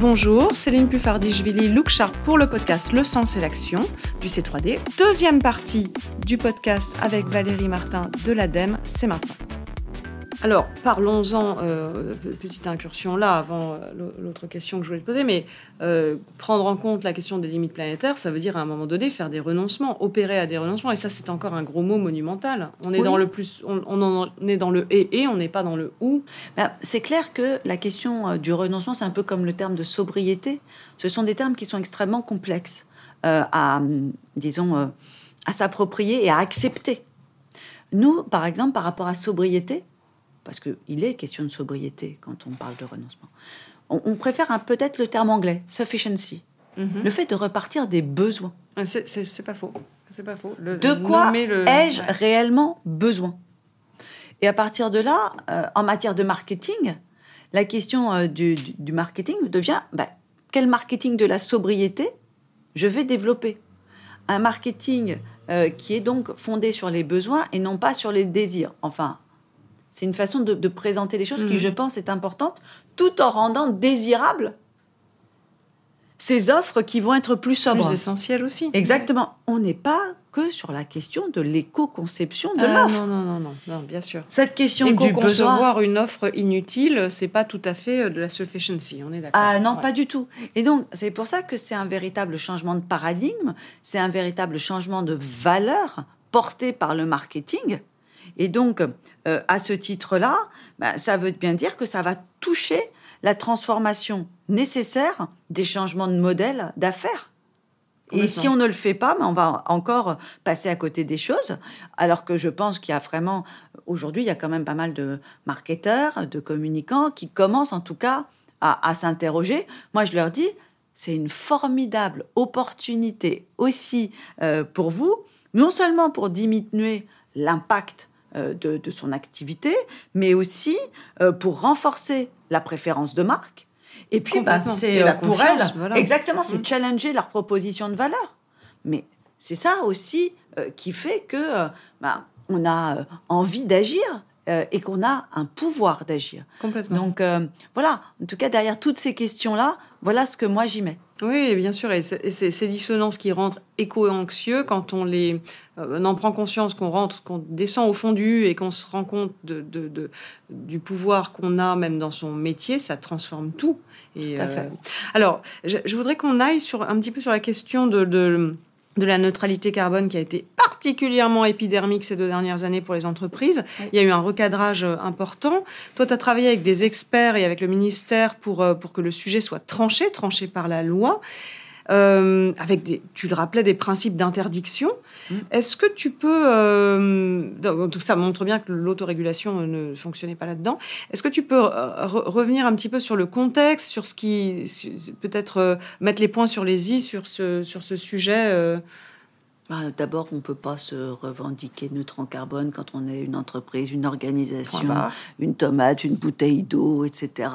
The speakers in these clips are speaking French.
Bonjour, Céline Puffardichvili, Look Sharp pour le podcast Le Sens et l'Action du C3D. Deuxième partie du podcast avec Valérie Martin de l'ADEME, c'est maintenant. Alors, parlons-en, euh, petite incursion là, avant euh, l'autre question que je voulais te poser, mais euh, prendre en compte la question des limites planétaires, ça veut dire à un moment donné faire des renoncements, opérer à des renoncements, et ça c'est encore un gros mot monumental. On est dans le plus, on, on, est dans le et et, on n'est pas dans le ou. Ben, c'est clair que la question du renoncement, c'est un peu comme le terme de sobriété. Ce sont des termes qui sont extrêmement complexes à, disons, à s'approprier et à accepter. Nous, par exemple, par rapport à sobriété, parce qu'il est question de sobriété quand on parle de renoncement. On, préfère peut-être le terme anglais, sufficiency. Mhm. Le fait de repartir des besoins. Ah, c'est pas faux. C'est pas faux. de quoi ai-je réellement besoin? Et à partir de là, euh, en matière de marketing, la question euh, du, marketing devient bah, quel marketing de la sobriété je vais développer? Un marketing euh, qui est donc fondé sur les besoins et non pas sur les désirs. Enfin, c'est une façon de, présenter les choses qui, mhm. je pense, est importante, tout en rendant désirable ces offres qui vont être plus sobres. Plus essentielles aussi. Exactement. On n'est pas que sur la question de l'éco-conception de ah, l'offre. Non, non, non, non, bien sûr. Cette question du besoin. Une offre inutile, c'est pas tout à fait euh, de la sufficiency, on est d'accord. Ah non, pas du tout. Et donc, c'est pour ça que c'est un véritable changement de paradigme, c'est un véritable changement de valeur porté par le marketing et donc, euh, à ce titre-là, bah, ça veut bien dire que ça va toucher la transformation nécessaire des changements de modèle d'affaires. Et si on ne le fait pas, bah, on va encore passer à côté des choses. Alors que je pense qu'il y a vraiment, aujourd'hui, il y a quand même pas mal de marketeurs, de communicants qui commencent en tout cas à, s'interroger. Moi, je leur dis, c'est une formidable opportunité aussi euh, pour vous, non seulement pour diminuer l'impact euh, de, son activité, mais aussi euh, pour renforcer la préférence de marque. Et puis, bah, c'est euh, pour elles, exactement, c'est mm. challenger leur proposition de valeur. Mais c'est ça aussi qui fait que bah, on a envie d'agir et qu'on a un pouvoir d'agir. Complètement. Donc voilà, en tout cas, derrière toutes ces questions-là, voilà ce que moi j'y mets. Oui, bien sûr. Et, ces dissonances qui rentrent éco-anxieux, quand on les euh, en prend conscience, qu'on rentre, qu'on descend au fond du et qu'on se rend compte de, du pouvoir qu'on a même dans son métier, ça transforme tout. Et, tout à fait. Euh, alors, je, voudrais qu'on aille sur, un petit peu sur la question de de la neutralité carbone qui a été particulièrement épidermique ces deux dernières années pour les entreprises. Il y a eu un recadrage euh, important. Toi, tu as travaillé avec des experts et avec le ministère pour, euh, pour que le sujet soit tranché, tranché par la loi. Euh, avec des, tu le rappelais, des principes d'interdiction. Mmh. Est-ce que tu peux, euh, ça montre bien que l'autorégulation ne fonctionnait pas là-dedans. Est-ce que tu peux euh, revenir un petit peu sur le contexte, sur ce qui, peut-être mettre les points sur les i sur ce, sur ce sujet bah, D'abord, on ne peut pas se revendiquer neutre en carbone quand on est une entreprise, une organisation, une tomate, une bouteille d'eau, etc.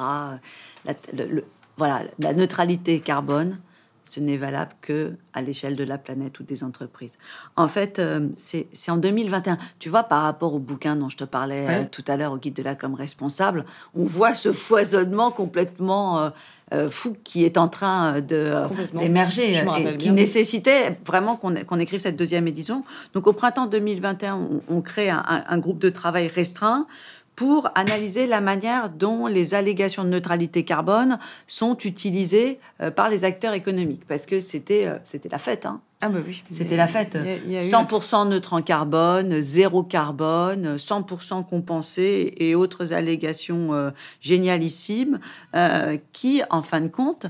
voilà, la neutralité carbone, ce n'est valable que à l'échelle de la planète ou des entreprises. En fait, euh, c'est en 2021. Tu vois, par rapport au bouquin dont je te parlais euh, tout à l'heure, au guide de la com responsable, on voit ce foisonnement complètement euh, fou qui est en train d'émerger et qui nécessitait vraiment qu'on écrive cette deuxième édition. Donc, au printemps 2021, on, crée un groupe de travail restreint pour analyser la manière dont les allégations de neutralité carbone sont utilisées euh, par les acteurs économiques. Parce que c'était euh, c'était la fête. Hein. Ah bah oui. C'était la fête. 100% neutre en carbone, zéro carbone, 100% compensé et autres allégations euh, génialissimes qui, en fin de compte,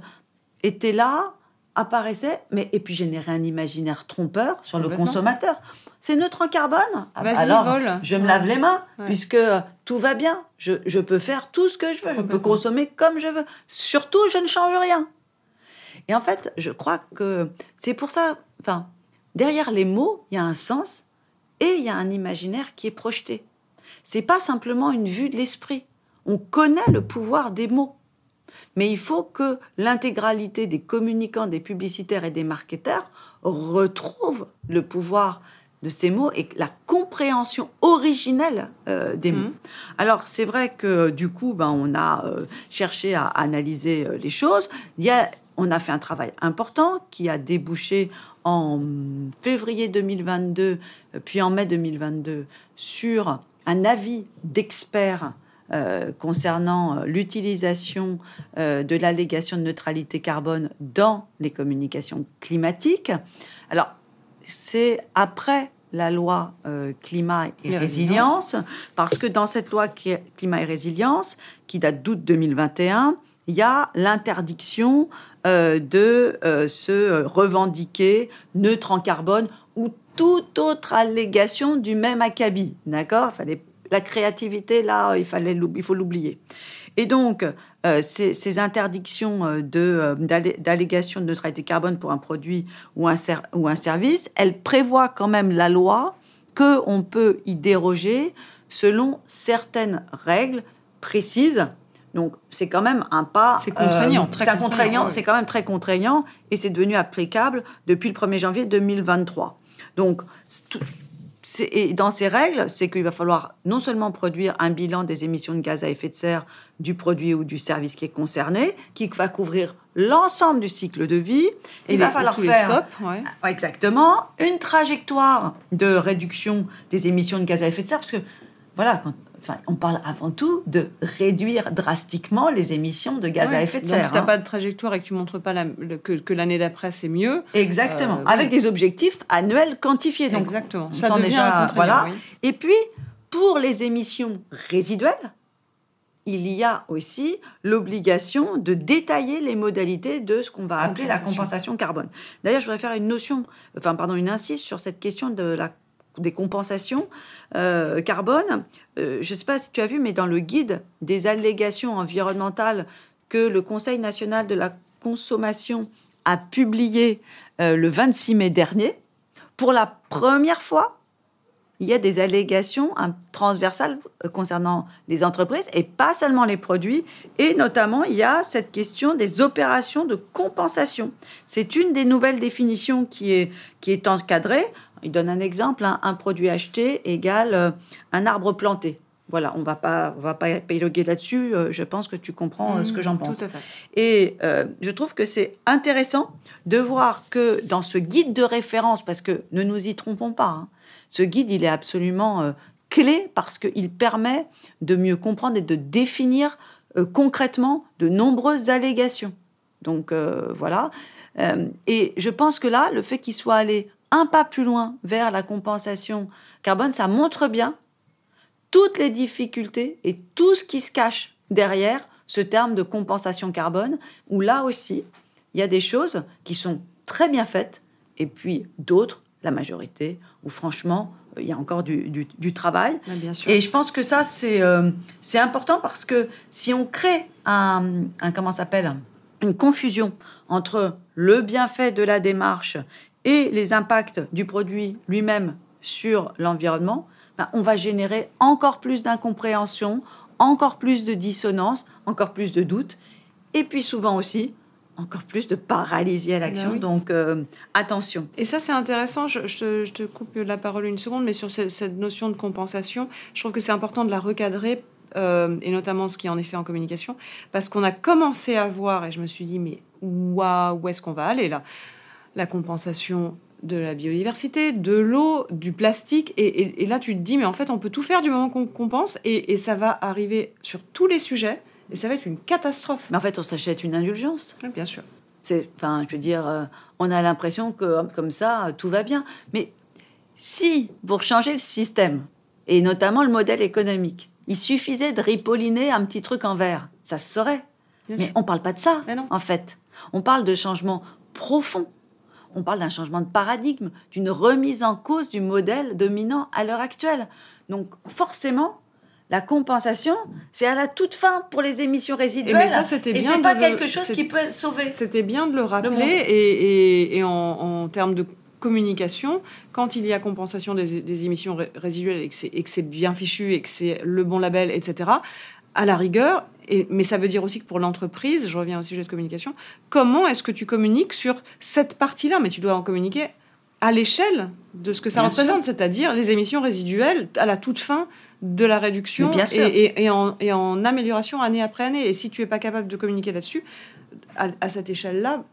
étaient là, apparaissaient, mais et puis généraient un imaginaire trompeur sur le consommateur c'est neutre en carbone ah, Alors, je me lave les mains, puisque tout va bien. Je, peux faire tout ce que je veux. Je peux consommer comme je veux. Surtout, je ne change rien. Et en fait, je crois que c'est pour ça. Enfin, derrière les mots, il y a un sens et il y a un imaginaire qui est projeté. C'est pas simplement une vue de l'esprit. On connaît le pouvoir des mots. Mais il faut que l'intégralité des communicants, des publicitaires et des marketeurs retrouvent le pouvoir de ces mots et la compréhension originelle euh, des mots. Mhm. Alors c'est vrai que du coup, ben, on a euh, cherché à analyser euh, les choses. Il y a, on a fait un travail important qui a débouché en février 2022, puis en mai 2022, sur un avis d'experts euh, concernant l'utilisation euh, de l'allégation de neutralité carbone dans les communications climatiques. Alors, c'est après la loi euh, climat et résilience, parce que dans cette loi qui est climat et résilience, qui date d'août 2021, il y a l'interdiction euh, de euh, se revendiquer neutre en carbone ou toute autre allégation du même acabit. D'accord? Fallait la créativité là, il fallait il faut l'oublier. Et donc euh, ces, ces interdictions euh, de euh, d'allé- d'allégation de neutralité carbone pour un produit ou un ser- ou un service, elles prévoient quand même la loi que on peut y déroger selon certaines règles précises. Donc c'est quand même un pas. C'est contraignant, très contraignant. C'est quand même très contraignant et c'est devenu applicable depuis le 1er janvier 2023. Donc et dans ces règles, c'est qu'il va falloir non seulement produire un bilan des émissions de gaz à effet de serre du produit ou du service qui est concerné, qui va couvrir l'ensemble du cycle de vie. Il Et va les- falloir faire scopes. Ouais, Exactement. Une trajectoire de réduction des émissions de gaz à effet de serre, parce que voilà, quand, enfin, on parle avant tout de réduire drastiquement les émissions de gaz à effet de Donc, serre. si tu n'as hein. pas de trajectoire et que tu montres pas la- que, que l'année d'après c'est mieux, Exactement. Euh, Avec des objectifs annuels quantifiés. Donc, exactement. on Ça devient déjà, voilà. oui. Et puis, pour les émissions résiduelles, il y a aussi l'obligation de détailler les modalités de ce qu'on va appeler la Compensation. compensation carbone. D'ailleurs, je voudrais faire une notion, enfin, pardon, une insiste sur cette question de la des compensations euh, carbone. Euh, je ne sais pas si tu as vu, mais dans le guide des allégations environnementales que le Conseil national de la consommation a publié euh, le 26 mai dernier, pour la première fois, il y a des allégations transversales euh, concernant les entreprises et pas seulement les produits. Et notamment, il y a cette question des opérations de compensation. C'est une des nouvelles définitions qui est, qui est encadrée. Il donne un exemple, hein, un produit acheté égale euh, un arbre planté. Voilà, on va pas, on va pas épiloguer là-dessus. euh, je pense que tu comprends euh, ce que j'en Mmh, pense. Tout à fait. Et euh, je trouve que c'est intéressant de voir que dans ce guide de référence, parce que ne nous y trompons pas, hein, ce guide, il est absolument clé parce qu'il permet de mieux comprendre et de définir concrètement de nombreuses allégations. Donc voilà. Et je pense que là, le fait qu'il soit allé un pas plus loin vers la compensation carbone, ça montre bien toutes les difficultés et tout ce qui se cache derrière ce terme de compensation carbone, où là aussi, il y a des choses qui sont très bien faites, et puis d'autres, la majorité, où franchement, euh, il y a encore du, du- du travail. Bien sûr. Et je pense que ça, c'est euh, c'est important parce que si on crée un, un comment s'appelle? Une confusion entre le bienfait de la démarche et les impacts du produit lui-même sur l'environnement, ben, on va générer encore plus d'incompréhension, encore plus de dissonance, encore plus de doutes, et puis souvent aussi encore plus de paralysie à l'action. Ben oui. Donc euh, attention. Et ça, c'est intéressant. Je, je te, je te coupe la parole une seconde, mais sur ce- cette notion de compensation, je trouve que c'est important de la recadrer, euh, et notamment ce qui est en effet en communication, parce qu'on a commencé à voir, et je me suis dit, mais waouh, où est-ce qu'on va aller là? La compensation de la biodiversité, de l'eau, du plastique, et, et- et là tu te dis, mais en fait, on peut tout faire du moment qu'on compense, et, et ça va arriver sur tous les sujets, et ça va être une catastrophe. Mais en fait, on s'achète une indulgence. Oui, bien sûr. C'est, enfin, je veux dire, euh, on a l'impression que comme ça, euh, tout va bien. Mais si, pour changer le système, et notamment le modèle économique, il suffisait de ripolliner un petit truc en verre, ça se saurait. Bien Mais sûr. on parle pas de ça, en fait. On parle de changement profond. On parle d'un changement de paradigme, d'une remise en cause du modèle dominant à l'heure actuelle. Donc, forcément, la compensation, c'est à la toute fin pour les émissions Et résiduelles. mais ça, c'était Et bien. c'est pas le- quelque chose qui peut sauver. C'était bien de le rappeler et, et- et en, en termes de communication, quand il y a compensation des, des émissions ré- résiduelles et et que c'est bien fichu et que c'est le bon label, etc., à la rigueur, et, mais ça veut dire aussi que pour l'entreprise, je reviens au sujet de communication, comment est-ce que tu communiques sur cette partie-là? Mais tu dois en communiquer à l'échelle de ce que ça représente, c'est-à-dire les émissions résiduelles à la toute fin de la réduction Et, en, amélioration année après année. Et si tu n'es pas capable de communiquer là-dessus, à, cette échelle-là,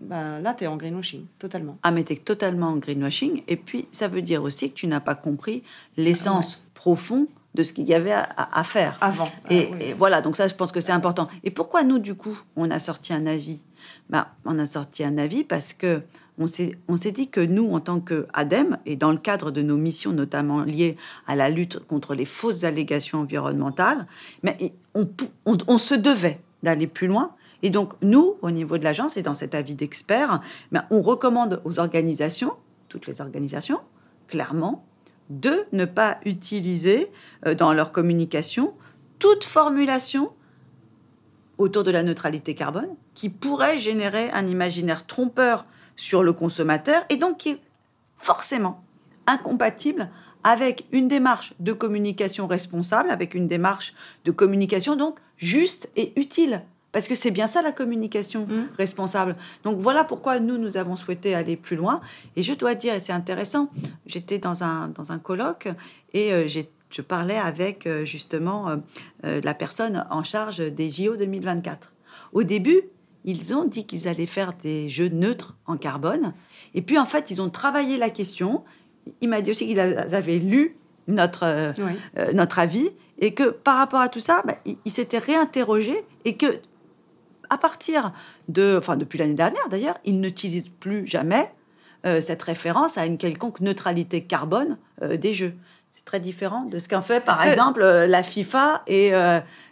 ben là, tu es en greenwashing, totalement. Ah, mais tu es totalement en greenwashing. Et puis, ça veut dire aussi que tu n'as pas compris l'essence profonde de ce qu'il y avait à, faire. Avant. Et, ah, et, voilà, donc ça, je pense que c'est important. Et pourquoi nous, du coup, on a sorti un avis? Ben, On a sorti un avis parce que on s'est dit que nous, en tant qu'ADEME, et dans le cadre de nos missions notamment liées à la lutte contre les fausses allégations environnementales, mais on, se devait d'aller plus loin. Et donc, nous, au niveau de l'agence et dans cet avis d'experts, ben, on recommande aux organisations, toutes les organisations, clairement, de ne pas utiliser euh, dans leur communication toute formulation autour de la neutralité carbone qui pourrait générer un imaginaire trompeur sur le consommateur et donc qui est forcément incompatible avec une démarche de communication responsable, avec une démarche de communication donc juste et utile. Parce que c'est bien ça la communication mmh. responsable. Donc voilà pourquoi nous, nous avons souhaité aller plus loin. Et je dois dire, et c'est intéressant, j'étais dans un, dans un colloque et euh, je parlais avec euh, justement euh, la personne en charge des JO 2024. Au début, ils ont dit qu'ils allaient faire des jeux neutres en carbone. Et puis, en fait, ils ont travaillé la question. Il m'a dit aussi qu'ils avaient lu notre, euh, euh, notre avis et que par rapport à tout ça, bah, ils s'étaient réinterrogés et que à partir de, enfin depuis l'année dernière d'ailleurs, ils n'utilisent plus jamais euh, cette référence à une quelconque neutralité carbone des jeux. C'est très différent de ce qu'en fait par exemple la FIFA et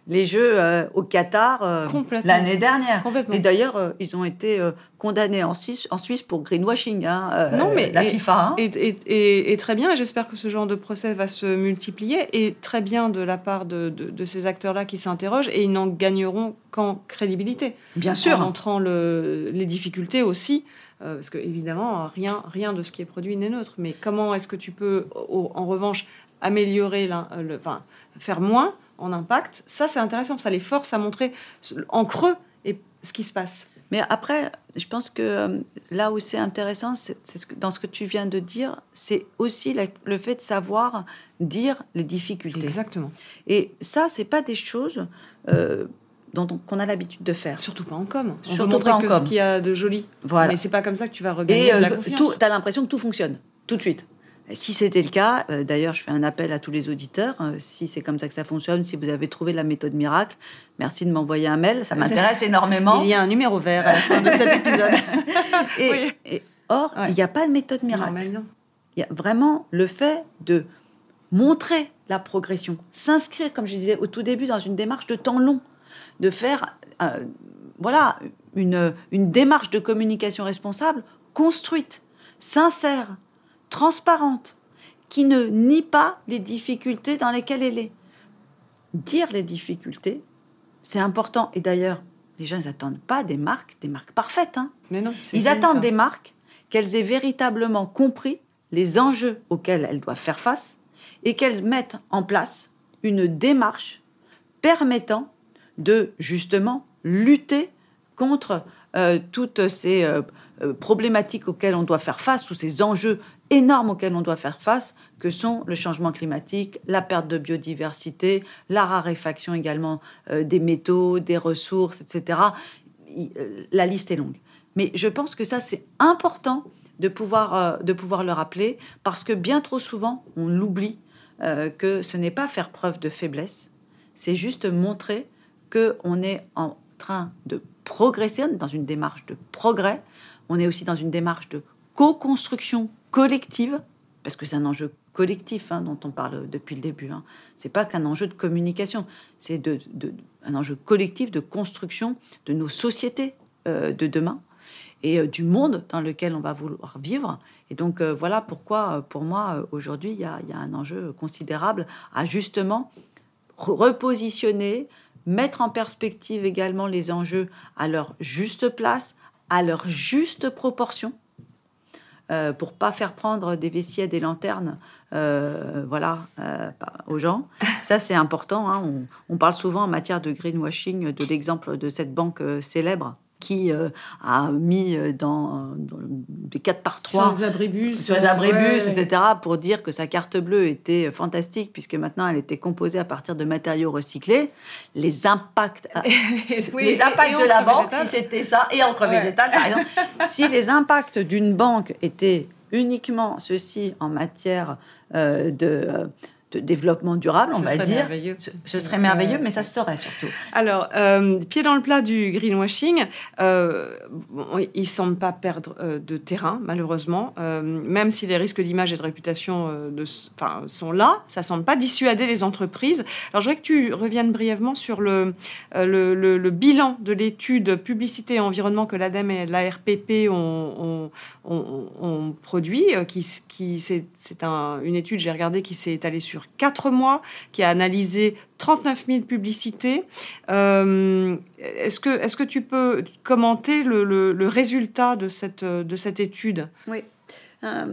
les Jeux euh, au Qatar euh, l'année dernière. Et d'ailleurs, euh, ils ont été condamnés en Suisse, en Suisse pour greenwashing. Hein, non, mais la FIFA. Hein. Et, très bien. J'espère que ce genre de procès va se multiplier. Et très bien de la part de, ces acteurs-là qui s'interrogent. Et ils n'en gagneront qu'en crédibilité. Bien sûr. En montrant le, les difficultés aussi. parce que évidemment, rien, rien de ce qui est produit n'est neutre. Mais comment est-ce que tu peux, en revanche, améliorer, le, enfin, faire moins en impact, ça c'est intéressant, ça les force à montrer en creux et ce qui se passe. Mais après, je pense que euh, là où c'est intéressant, c'est dans ce que tu viens de dire, c'est aussi le fait de savoir dire les difficultés. Exactement. Et ça, c'est pas des choses euh, dont qu'on a l'habitude de faire. Surtout pas en com. On Surtout pas en que com. ce qu'il y a de joli. Voilà. Mais c'est pas comme ça que tu vas regagner Et, la euh, confiance. Tu as l'impression que tout fonctionne tout de suite. Si c'était le cas, euh, d'ailleurs, je fais un appel à tous les auditeurs. Euh, si c'est comme ça que ça fonctionne, si vous avez trouvé la méthode miracle, merci de m'envoyer un mail. Ça m'intéresse énormément. Il y a un numéro vert à la fin de cet épisode. et, or, il n'y a pas de méthode miracle. Il y a vraiment le fait de montrer la progression, s'inscrire, comme je disais au tout début, dans une démarche de temps long, de faire, euh, voilà, une, une démarche de communication responsable construite, sincère, transparente, qui ne nie pas les difficultés dans lesquelles elle est. Dire les difficultés, c'est important. Et d'ailleurs, les gens, n'attendent pas des marques, des marques parfaites. Hein. Mais non, ils attendent des marques qu'elles aient véritablement compris les enjeux auxquels elles doivent faire face et qu'elles mettent en place une démarche permettant de justement lutter contre euh, toutes ces euh, euh, problématiques auxquelles on doit faire face, tous ces enjeux énormes auxquels on doit faire face, que sont le changement climatique, la perte de biodiversité, la raréfaction également euh, des métaux, des ressources, etc. Euh, la liste est longue. Mais je pense que ça, c'est important de pouvoir, euh, de pouvoir le rappeler, parce que bien trop souvent, on l'oublie, que ce n'est pas faire preuve de faiblesse, c'est juste montrer qu'on est en train de progresser, dans une démarche de progrès, on est aussi dans une démarche de co-construction collective, parce que c'est un enjeu collectif hein, dont on parle depuis le début. Hein. C'est pas qu'un enjeu de communication, c'est de, un enjeu collectif de construction de nos sociétés euh, de demain et euh, du monde dans lequel on va vouloir vivre. Et donc euh, voilà pourquoi, pour moi, aujourd'hui, il y, a un enjeu considérable à justement repositionner, mettre en perspective également les enjeux à leur juste place, à leur juste proportion euh, pour pas faire prendre des vessies et des lanternes euh, voilà, euh, aux gens. Ça, c'est important. Hein. On, parle souvent en matière de greenwashing de l'exemple de cette banque célèbre qui euh, a mis euh, dans, dans des 4 par 3 Sur les abribus. sur les abribus, ouais. etc., pour dire que sa carte bleue était fantastique, puisque maintenant elle était composée à partir de matériaux recyclés. Les impacts, Oui, les impacts et de la banque, végétale. si c'était ça, et encre Ouais. végétale, par exemple, si les impacts d'une banque étaient uniquement ceux-ci en matière euh, de, euh, de développement durable, on Ce va serait dire, merveilleux. ce, ce serait merveilleux, mais ça se saurait surtout. Alors, euh, pied dans le plat du greenwashing, euh, il ne semble pas perdre euh, de terrain, malheureusement. Euh, même si les risques d'image et de réputation de, sont là, ça ne semble pas dissuader les entreprises. Alors, je voudrais que tu reviennes brièvement sur le, le, le- le bilan de l'étude publicité et environnement que l'ADEME et l'ARPP ont, ont, ont- ont produit. Qui, qui, c'est c'est un- une étude, j'ai regardé, qui s'est étalée sur quatre mois, qui a analysé 39 000 publicités. Euh, est-ce, que, est-ce que tu peux commenter le, le- le résultat de cette, de cette étude? Oui. Euh,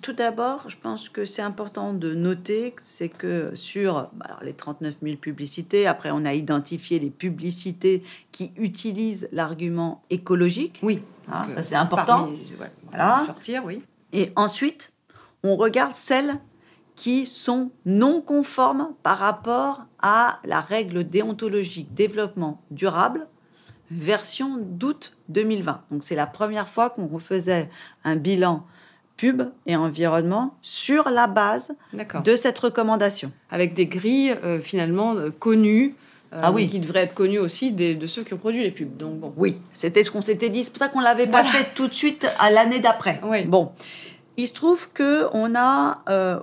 tout d'abord, je pense que c'est important de noter, c'est que sur alors, les 39 000 publicités, après on a identifié les publicités qui utilisent l'argument écologique. Oui. Ah, ça euh, c'est important. parmi- ouais, Voilà. Sortir, oui. Et ensuite, on regarde celles qui sont non conformes par rapport à la règle déontologique développement durable version d'août 2020. Donc c'est la première fois qu'on faisait un bilan pub et environnement sur la base de cette recommandation. Avec des grilles euh, finalement euh, connues. euh, Ah oui. Qui devraient être connues aussi des- de ceux qui ont produit les pubs. Donc bon. Oui, c'était ce qu'on s'était dit. C'est pour ça qu'on l'avait pas fait tout de suite à l'année d'après. Oui. Bon, il se trouve que on a euh,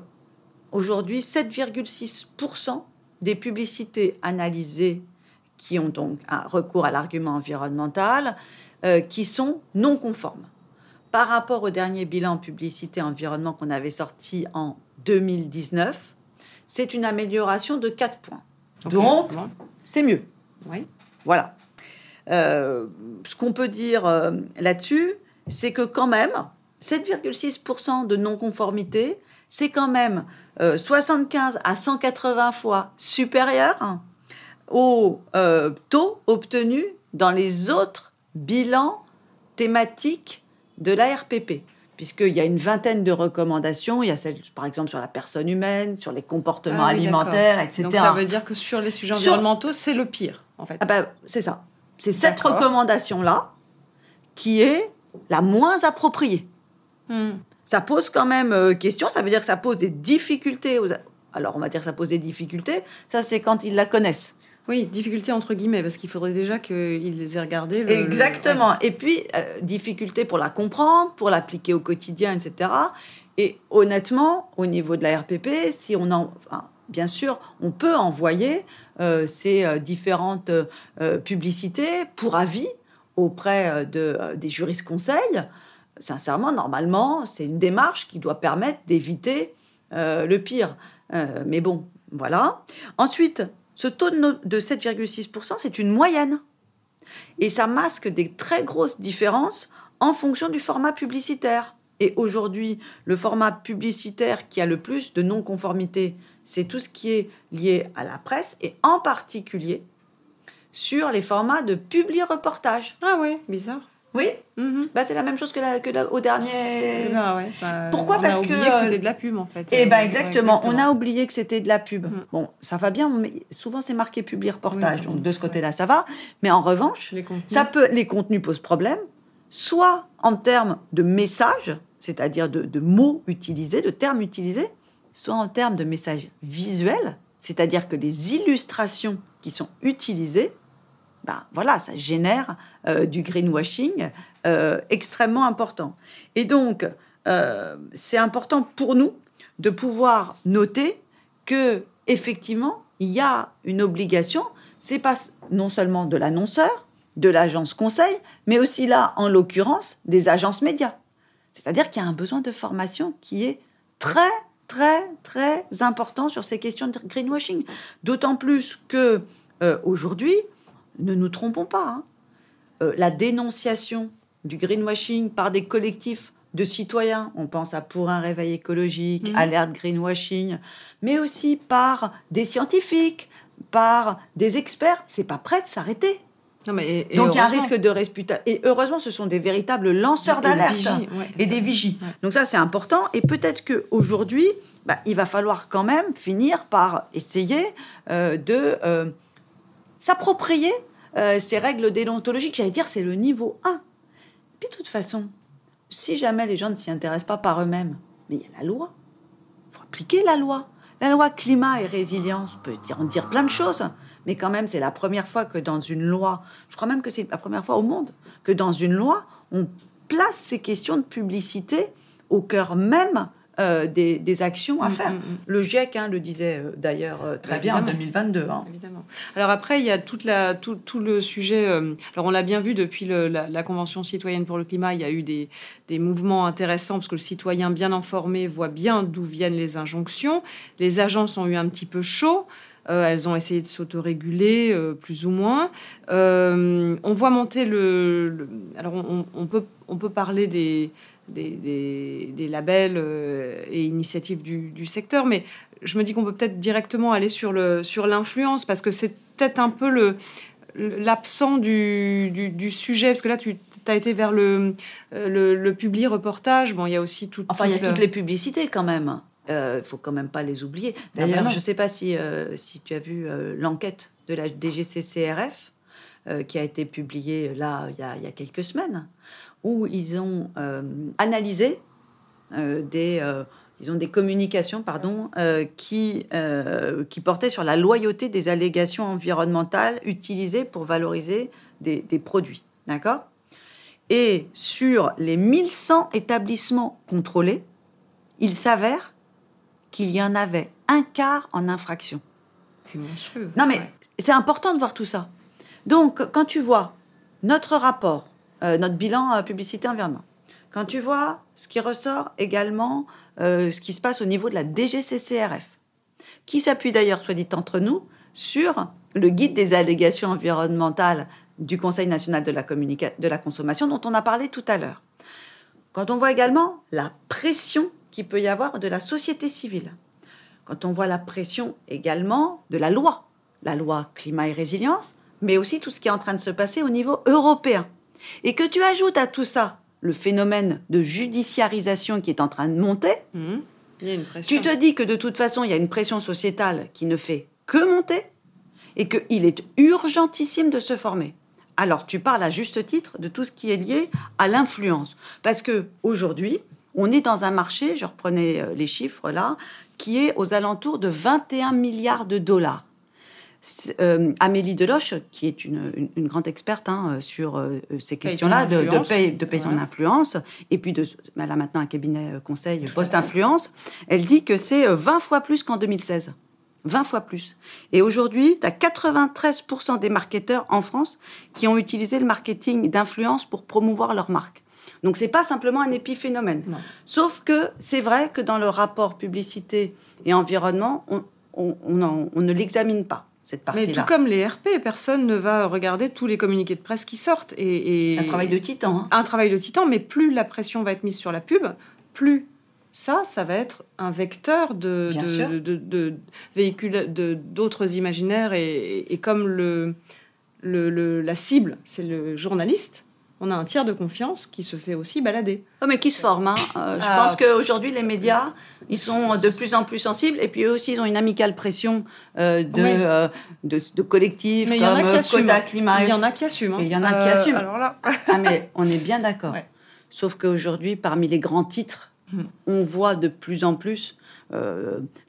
aujourd'hui 7,6% des publicités analysées qui ont donc un recours à l'argument environnemental euh, qui sont non conformes. Par rapport au dernier bilan publicité environnement qu'on avait sorti en 2019, c'est une amélioration de 4 points. Donc, Bon. c'est mieux. Oui. Voilà. Euh, ce qu'on peut dire euh, là-dessus, c'est que quand même, 7,6% de non-conformité, c'est quand même euh, 75 à 180 fois supérieur au euh, taux obtenu dans les autres bilans thématiques de l'ARPP. Puisqu'il y a une vingtaine de recommandations, il y a celle, par exemple, sur la personne humaine, sur les comportements Ah oui, alimentaires, etc. Donc ça veut dire que sur les sujets Sur- environnementaux, c'est le pire, en fait. Ah ben, c'est ça. C'est cette recommandation-là qui est la moins appropriée. Hmm. Ça pose quand même euh, question, ça veut dire que ça pose des difficultés aux... Alors, on va dire que ça pose des difficultés, ça c'est quand ils la connaissent. Oui, difficulté entre guillemets, parce qu'il faudrait déjà qu'ils les aient regardés. le- le- Exactement. Et puis, euh, difficulté pour la comprendre, pour l'appliquer au quotidien, etc. Et honnêtement, au niveau de la RPP, si on en... enfin, bien sûr, on peut envoyer euh, ces euh, différentes publicités pour avis auprès de, des juristes-conseils. Sincèrement, normalement, c'est une démarche qui doit permettre d'éviter euh, le pire. Euh, mais bon, voilà. Ensuite, ce taux de, no- de 7,6%, c'est une moyenne. Et ça masque des très grosses différences en fonction du format publicitaire. Et aujourd'hui, le format publicitaire qui a le plus de non-conformité, c'est tout ce qui est lié à la presse et en particulier sur les formats de publi-reportage. Ah oui, bizarre. Oui, Mhm. bah, c'est la même chose que, la- que la- au dernier. ben ouais, bah, Pourquoi on Parce a que, oublié que, c'était de la pub en fait. Eh ben Euh, exactement. ouais, on a oublié que c'était de la pub. Bon, ça va bien, mais souvent c'est marqué publi-reportage, Oui, donc de ce côté-là ça va. Mais en revanche, Les contenus. Ça peut, les contenus posent problème, soit en termes de messages, c'est-à-dire de, de mots utilisés, de termes utilisés, soit en termes de messages visuels, c'est-à-dire que les illustrations qui sont utilisées, ben voilà, ça génère euh, du greenwashing euh, extrêmement important. Et donc, euh, c'est important pour nous de pouvoir noter que effectivement, il y a une obligation. C'est pas non seulement de l'annonceur, de l'agence conseil, mais aussi là, en l'occurrence, des agences médias. C'est-à-dire qu'il y a un besoin de formation qui est très, très, très important sur ces questions de greenwashing. D'autant plus que aujourd'hui, ne nous trompons pas, hein, euh, la dénonciation du greenwashing par des collectifs de citoyens, on pense à Pour un réveil écologique, Mhm. Alerte Greenwashing, mais aussi par des scientifiques, par des experts, c'est pas prêt de s'arrêter. Donc il y a un risque de réputation. Et heureusement, ce sont des véritables lanceurs d'alerte et des vigies. Donc ça, c'est important. Et peut-être qu'aujourd'hui, bah, il va falloir quand même finir par essayer euh, de euh, s'approprier euh, ces règles déontologiques. J'allais dire, c'est le niveau 1. Et puis de toute façon, si jamais les gens ne s'y intéressent pas par eux-mêmes, mais il y a la loi. Il faut appliquer la loi. La loi climat et résilience, peut en dire plein de choses, mais quand même, c'est la première fois que dans une loi, je crois même que c'est la première fois au monde, que dans une loi, on place ces questions de publicité au cœur même euh, des, actions à mm, faire. Mm, mm. Le GIEC hein, le disait euh, d'ailleurs euh, très bien en 2022. Hein. Évidemment. Alors après, il y a toute la, tout, tout le sujet. alors on l'a bien vu depuis la, Convention citoyenne pour le climat, il y a eu des, des, mouvements intéressants parce que le citoyen bien informé voit bien d'où viennent les injonctions. Les agences ont eu un petit peu chaud. elles ont essayé de s'autoréguler, plus ou moins. on voit monter le. alors, on, on, peut, on peut parler des, des, labels euh, et initiatives du, secteur. Mais je me dis qu'on peut peut-être directement aller sur l'influence, sur parce que c'est peut-être un peu le l'absent du, du, sujet, parce que là, tu as été vers le, le, le public reportage. Bon, il y a aussi tout. Enfin, il y a toutes les publicités quand même. Il euh, faut quand même pas les oublier. D'ailleurs, je ne sais pas si, euh, si tu as vu l'enquête de la DGCCRF qui a été publiée là il y a, il y a quelques semaines, où ils ont euh, analysé euh, des, euh, ils ont des communications pardon, qui, qui portaient sur la loyauté des allégations environnementales utilisées pour valoriser des, des produits. D'accord? Et sur les 1100 établissements contrôlés, il s'avère qu'il y en avait un quart en infraction. C'est monstrueux. Non, mais c'est important de voir tout ça. Donc, quand tu vois notre rapport euh, notre bilan euh, publicité environnement. Quand tu vois ce qui ressort également, euh, ce qui se passe au niveau de la DGCCRF, qui s'appuie d'ailleurs, soit dit entre nous, sur le guide des allégations environnementales du Conseil national de la, de la consommation dont on a parlé tout à l'heure. Quand on voit également la pression qu'il peut y avoir de la société civile, quand on voit la pression également de la loi, la loi climat et résilience, mais aussi tout ce qui est en train de se passer au niveau européen et que tu ajoutes à tout ça le phénomène de judiciarisation qui est en train de monter, mmh. tu te dis que de toute façon, il y a une pression sociétale qui ne fait que monter et qu'il est urgentissime de se former. Alors, tu parles à juste titre de tout ce qui est lié à l'influence. Parce que aujourd'hui, on est dans un marché, je reprenais euh, les chiffres là, qui est aux alentours de 21 milliards de dollars. Euh, Amélie Deloche, qui est une, grande experte hein, sur euh, ces questions-là, de, de, paye, de paye en influence, et puis de, elle a maintenant un cabinet euh, conseil post-influence, elle dit que c'est 20 fois plus qu'en 2016. 20 fois plus. Et aujourd'hui, tu as 93% des marketeurs en France qui ont utilisé le marketing d'influence pour promouvoir leur marque. Donc c'est pas simplement un épiphénomène. Sauf que c'est vrai que dans le rapport publicité et environnement, on ne l'examine pas. Mais tout comme les RP, personne ne va regarder tous les communiqués de presse qui sortent. Et, C'est un travail de titan. Hein. Un travail de titan, mais plus la pression va être mise sur la pub, plus ça, ça va être un vecteur de, de, de, véhicules d'autres imaginaires. Et, comme le, le, la cible, c'est le journaliste, on a un tiers de confiance qui se fait aussi balader. Oh, mais qui se forme. Hein. Euh, je ah. pense qu'aujourd'hui, les médias, ils sont de plus en plus sensibles. Et puis eux aussi, ils ont une amicale pression euh, de, euh, de, de, collectifs mais comme Quota Climat. Il y en a qui assument. il y en a qui assument. Alors là... ah, mais on est bien d'accord. Sauf qu'aujourd'hui, parmi les grands titres, hmm. on voit de plus en plus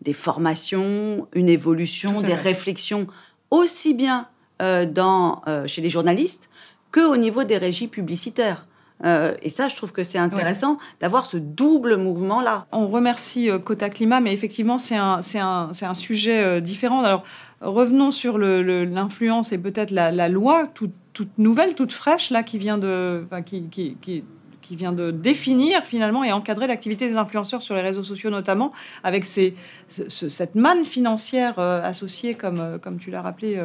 des formations, une évolution, des réflexions, aussi bien dans, chez les journalistes au niveau des régies publicitaires. Euh, et ça, je trouve que c'est intéressant d'avoir ce double mouvement-là. On remercie euh, Cota Climat, mais effectivement, c'est un, un, un, sujet euh, différent. Alors, revenons sur l'influence et peut-être la, loi toute, toute, nouvelle, toute fraîche, là, qui vient de, qui, qui, qui, qui, vient de définir finalement et encadrer l'activité des influenceurs sur les réseaux sociaux, notamment avec ces, cette manne financière associée, comme, comme tu l'as rappelé,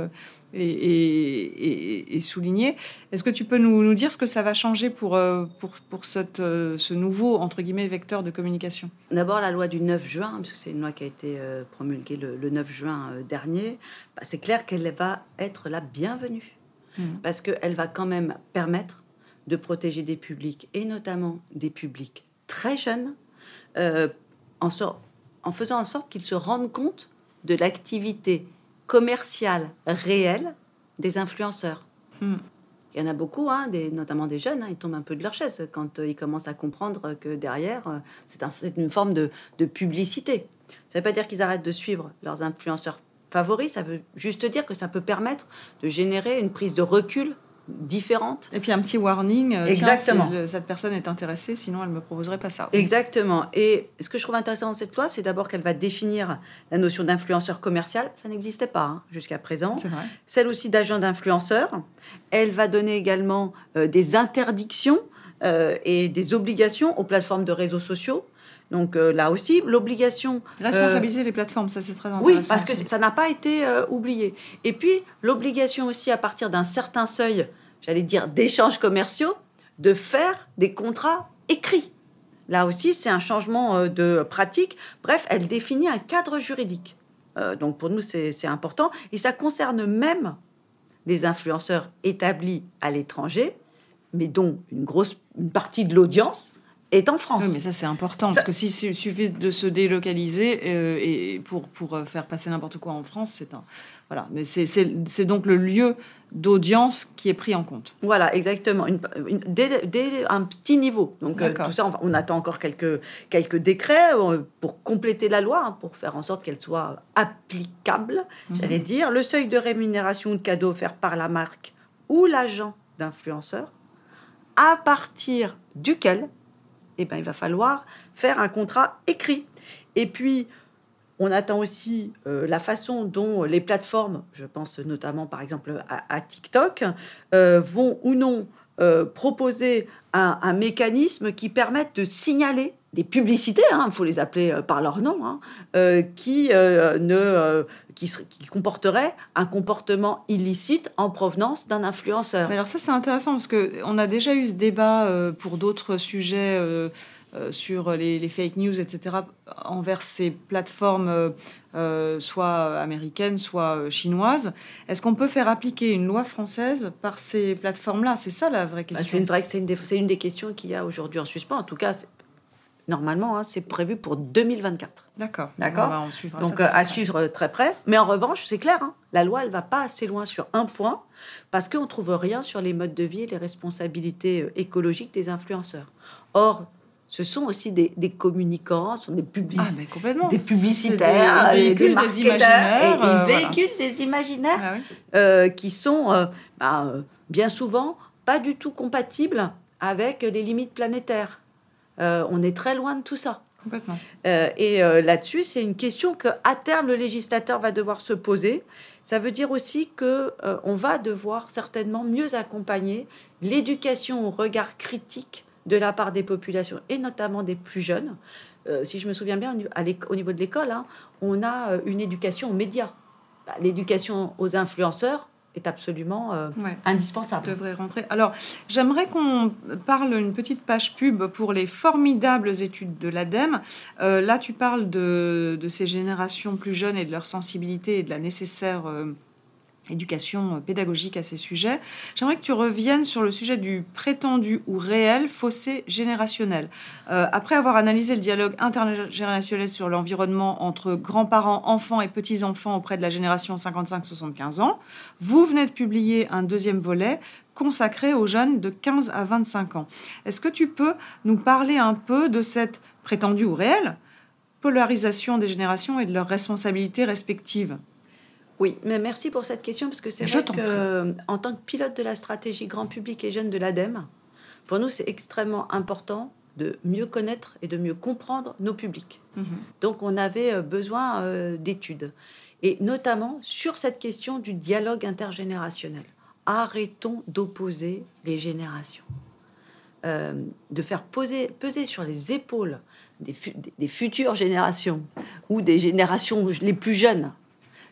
et, souligner. Est-ce que tu peux nous, dire ce que ça va changer pour, euh, pour, pour cette, euh, ce nouveau, entre guillemets, vecteur de communication? D'abord, la loi du 9 juin, parce que c'est une loi qui a été euh, promulguée le, 9 juin dernier, bah, c'est clair qu'elle va être la bienvenue. hmm. parce qu'elle va quand même permettre de protéger des publics, et notamment des publics très jeunes, euh, en, en faisant en sorte qu'ils se rendent compte de l'activité commerciale réelle des influenceurs. Hmm. Il y en a beaucoup, hein, des, notamment des jeunes, hein, ils tombent un peu de leur chaise quand euh, ils commencent à comprendre que derrière, euh, c'est une forme de, de publicité. Ça ne veut pas dire qu'ils arrêtent de suivre leurs influenceurs favoris, ça veut juste dire que ça peut permettre de générer une prise de recul différentes. Et puis un petit warning. Euh, Exactement. cette personne est intéressée, sinon elle ne me proposerait pas ça. Exactement. Et ce que je trouve intéressant dans cette loi, c'est d'abord qu'elle va définir la notion d'influenceur commercial. Ça n'existait pas hein, jusqu'à présent. Vrai. Celle aussi d'agent d'influenceur. Elle va donner également euh, des interdictions euh, et des obligations aux plateformes de réseaux sociaux. Donc là aussi, l'obligation... Responsabiliser les plateformes, ça c'est très intéressant. Oui, parce que ça n'a pas été oublié. Et puis, l'obligation aussi à partir d'un certain seuil j'allais dire, d'échanges commerciaux, de faire des contrats écrits. Là aussi, c'est un changement euh, de pratique. Bref, elle définit un cadre juridique. Euh, donc pour nous, c'est important. Et ça concerne même les influenceurs établis à l'étranger, mais dont une grosse une partie de l'audience est en France. Oui, mais ça c'est important, parce que s'il suffit de se délocaliser euh, et pour, pour faire passer n'importe quoi en France, c'est un... Voilà, mais c'est donc le lieu d'audience qui est pris en compte. Voilà, exactement. Une, dès, un petit niveau. Donc euh, tout ça, on, attend encore quelques, quelques décrets euh, pour compléter la loi, hein, pour faire en sorte qu'elle soit applicable, mhm. j'allais dire. Le seuil de rémunération ou de cadeau offert par la marque ou l'agent d'influenceur, à partir duquel eh ben, il va falloir faire un contrat écrit. Et puis, on attend aussi euh, la façon dont les plateformes, je pense notamment par exemple à, TikTok, euh, vont ou non euh, proposer un, mécanisme qui permette de signaler des publicités, il hein, faut les appeler par leur nom, hein, qui, ne, qui, qui comporteraient un comportement illicite en provenance d'un influenceur. alors ça c'est intéressant parce qu'on a déjà eu ce débat pour d'autres sujets euh, sur les, fake news, etc., envers ces plateformes euh, euh, soit américaines, soit chinoises. Est-ce qu'on peut faire appliquer une loi française par ces plateformes-là? C'est ça la vraie bah, question. c'est une, vraie, une, des, une des questions qu'il y a aujourd'hui en suspens. En tout cas, normalement, hein, c'est prévu pour 2024. D'accord. D'accord. Donc à suivre très près. Mais en revanche, c'est clair, hein, la loi, elle va pas assez loin sur un point parce qu'on trouve rien sur les modes de vie et les responsabilités écologiques des influenceurs. Or, ce sont aussi des, communicants, ce sont des, ah, des publicitaires, des, des, et, ils véhiculent des imaginaires ah euh, qui sont euh, bah, euh, bien souvent pas du tout compatibles avec les limites planétaires. On est très loin de tout ça. et là-dessus, c'est une question que à terme le législateur va devoir se poser. Ça veut dire aussi que on va devoir certainement mieux accompagner l'éducation au regard critique de la part des populations et notamment des plus jeunes. Euh, si je me souviens bien, au niveau de l'école, hein, on a euh, une éducation aux médias. Bah, l'éducation aux influenceurs est absolument euh, indispensable. Devrait rentrer. Alors, j'aimerais qu'on parle une petite page pub pour les formidables études de l'ADEME. là, tu parles de, de, ces générations plus jeunes et de leur sensibilité et de la nécessaire éducation euh, pédagogique à ces sujets. J'aimerais que tu reviennes sur le sujet du prétendu ou réel fossé générationnel. Euh, après avoir analysé le dialogue intergénérationnel sur l'environnement entre grands-parents, enfants et petits-enfants auprès de la génération 55-75 ans, vous venez de publier un deuxième volet consacré aux jeunes de 15 à 25 ans. Est-ce que tu peux nous parler un peu de cette prétendue ou réelle polarisation des générations et de leurs responsabilités respectives? Oui, mais merci pour cette question parce que c'est vrai que en tant que pilote de la stratégie grand public et jeune de l'ADEME, pour nous c'est extrêmement important de mieux connaître et de mieux comprendre nos publics. Mhm. Donc on avait euh, besoin euh, d'études et notamment sur cette question du dialogue intergénérationnel. Arrêtons d'opposer les générations, euh, de faire poser, peser sur les épaules des, des futures générations ou des générations les plus jeunes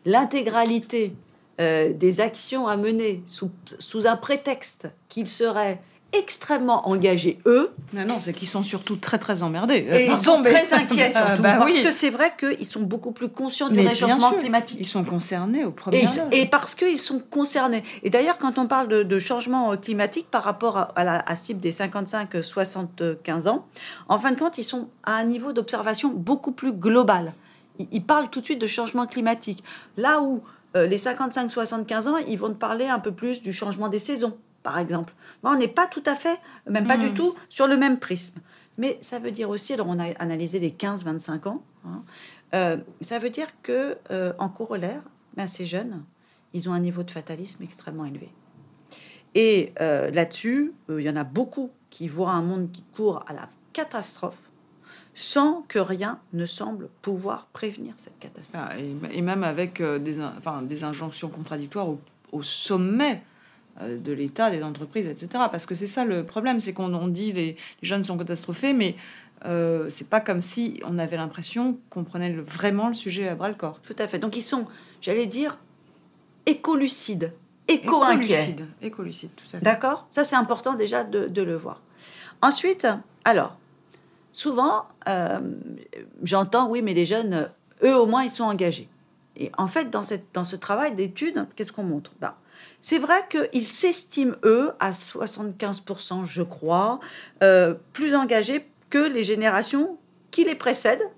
l'intégralité euh, des actions à mener sous, un prétexte qu'il serait extrêmement engagés, eux. Mais non, c'est qu'ils sont surtout très très emmerdés. Et ils sont très inquiets surtout, bah parce que c'est vrai qu'ils sont beaucoup plus conscients du réchauffement climatique. Ils sont concernés au premier Et, et parce qu'ils sont concernés. Et d'ailleurs, quand on parle de, changement climatique par rapport à, la cible des 55-75 ans, en fin de compte, ils sont à un niveau d'observation beaucoup plus global. Ils, parlent tout de suite de changement climatique. Là où euh, les 55-75 ans, ils vont te parler un peu plus du changement des saisons, par exemple. on n'est pas tout à fait, même pas du hmm. tout, sur le même prisme. Mais ça veut dire aussi, alors on a analysé les 15-25 ans, hein, euh, ça veut dire que euh, en corollaire, ben, ces jeunes, ils ont un niveau de fatalisme extrêmement élevé. Et là-dessus, il y en a beaucoup qui voient un monde qui court à la catastrophe sans que rien ne semble pouvoir prévenir cette catastrophe. Ah, et, même avec euh, des, enfin, des injonctions contradictoires au, sommet euh, de l'État, des entreprises, etc. Parce que c'est ça le problème, c'est qu'on dit les, les jeunes sont catastrophés, mais euh, c'est pas comme si on avait l'impression qu'on prenait vraiment le sujet à bras le corps. Tout à fait. Donc ils sont, j'allais dire, écolucides, éco-inquiets. Écolucides, tout à fait. D'accord? Ça, c'est important déjà de, de le voir. Ensuite, alors, souvent, euh, j'entends, oui, mais les jeunes, eux au moins, ils sont engagés. Et en fait, dans, cette, dans ce travail d'étude, qu'est-ce qu'on montre? Ben, C'est vrai qu'ils s'estiment, eux, à 75%, je crois, euh, plus engagés que les générations qui les précèdent,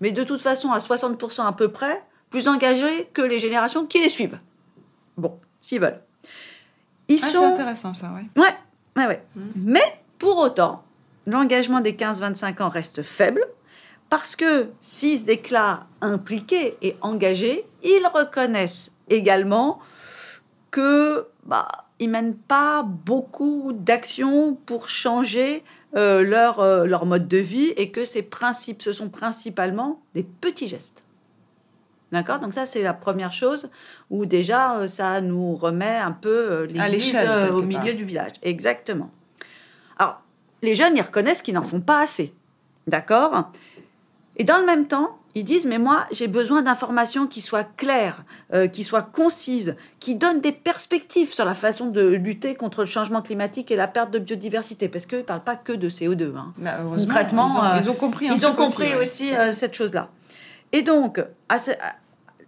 mais de toute façon, à 60% à peu près, plus engagés que les générations qui les suivent. Bon, s'ils veulent. Ils ah, sont... C'est intéressant ça, oui. Ouais, ouais, ouais. Mmh. Mais pour autant, l'engagement des 15-25 ans reste faible parce que s'ils se déclarent impliqués et engagés, ils reconnaissent également que bah, ils mènent pas beaucoup d'actions pour changer euh, leur, euh, leur mode de vie et que ces principes, ce sont principalement des petits gestes. D'accord? Donc ça, c'est la première chose où déjà, euh, ça nous remet un peu l'église au milieu du village. Exactement. Les jeunes, ils reconnaissent qu'ils n'en font pas assez. D'accord? Et dans le même temps, ils disent, mais moi, j'ai besoin d'informations qui soient claires, euh, qui soient concises, qui donnent des perspectives sur la façon de lutter contre le changement climatique et la perte de biodiversité. Parce qu'ils ne parlent pas que de CO2. Hein. Bah, Concrètement, ils ont, compris, ils ont compris aussi, euh, cette chose-là. Et donc,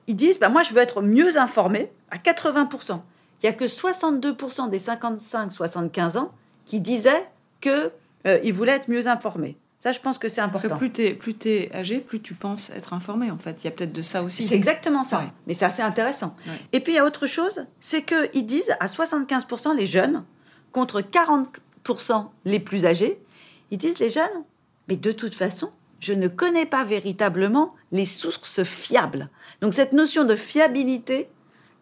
ils disent, bah, moi, je veux être mieux informé à 80%. Il n'y a que 62% des 55-75 ans qui disaient que euh, ils voulaient être mieux informés. Ça, je pense que c'est important. Parce que plus tu es, âgé, plus tu penses être informé, en fait. Il y a peut-être de ça aussi. C'est exactement ça. Mais c'est assez intéressant. Et puis, il y a autre chose, c'est qu'ils disent à 75% les jeunes, contre 40% les plus âgés, ils disent les jeunes, mais de toute façon, je ne connais pas véritablement les sources fiables. Donc, cette notion de fiabilité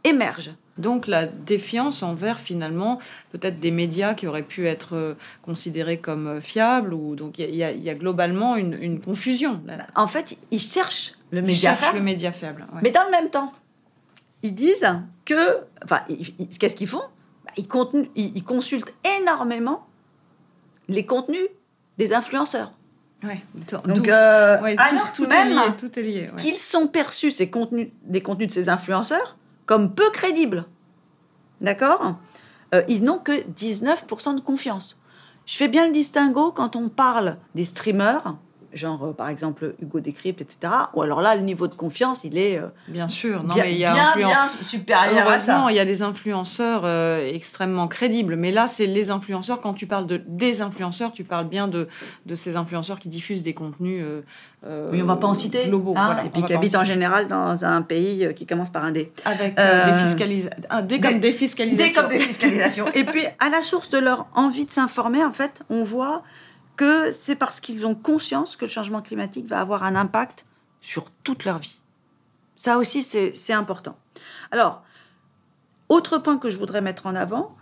émerge. Donc la défiance envers finalement peut-être des médias qui auraient pu être euh, considérés comme euh, fiables. Ou, donc il y, a globalement une, confusion. En fait, ils cherchent le média fiable. le média faible. Mais dans le même temps, ils disent que... Enfin, qu'est-ce qu'ils font? Bah, ils, consultent énormément les contenus des influenceurs. Ouais, Donc, euh, tout, lié, tout lié qu'ils sont perçus, ces contenus, les contenus de ces influenceurs, comme peu crédibles. D'accord? Euh, Ils n'ont que 19% de confiance. Je fais bien le distinguo quand on parle des streamers genre euh, par exemple Hugo Décrypte, etc. Ou alors là, le niveau de confiance, il est euh, bien sûr, non, bien, mais il y a bien, bien supérieur à ça. il y a des influenceurs euh, extrêmement crédibles, mais là, c'est les influenceurs. Quand tu parles de des influenceurs, tu parles bien de, de ces influenceurs qui diffusent des contenus. oui, on va pas en citer. Globaux, hein, et puis qui habitent en général dans un pays qui commence par un D. Avec des, fiscalisa des comme des fiscalisations. Des comme des fiscalisations. et puis, à la source de leur envie de s'informer, en fait, on voit que c'est parce qu'ils ont conscience que le changement climatique va avoir un impact sur toute leur vie. Ça aussi, c'est important. Alors, autre point que je voudrais mettre en avant,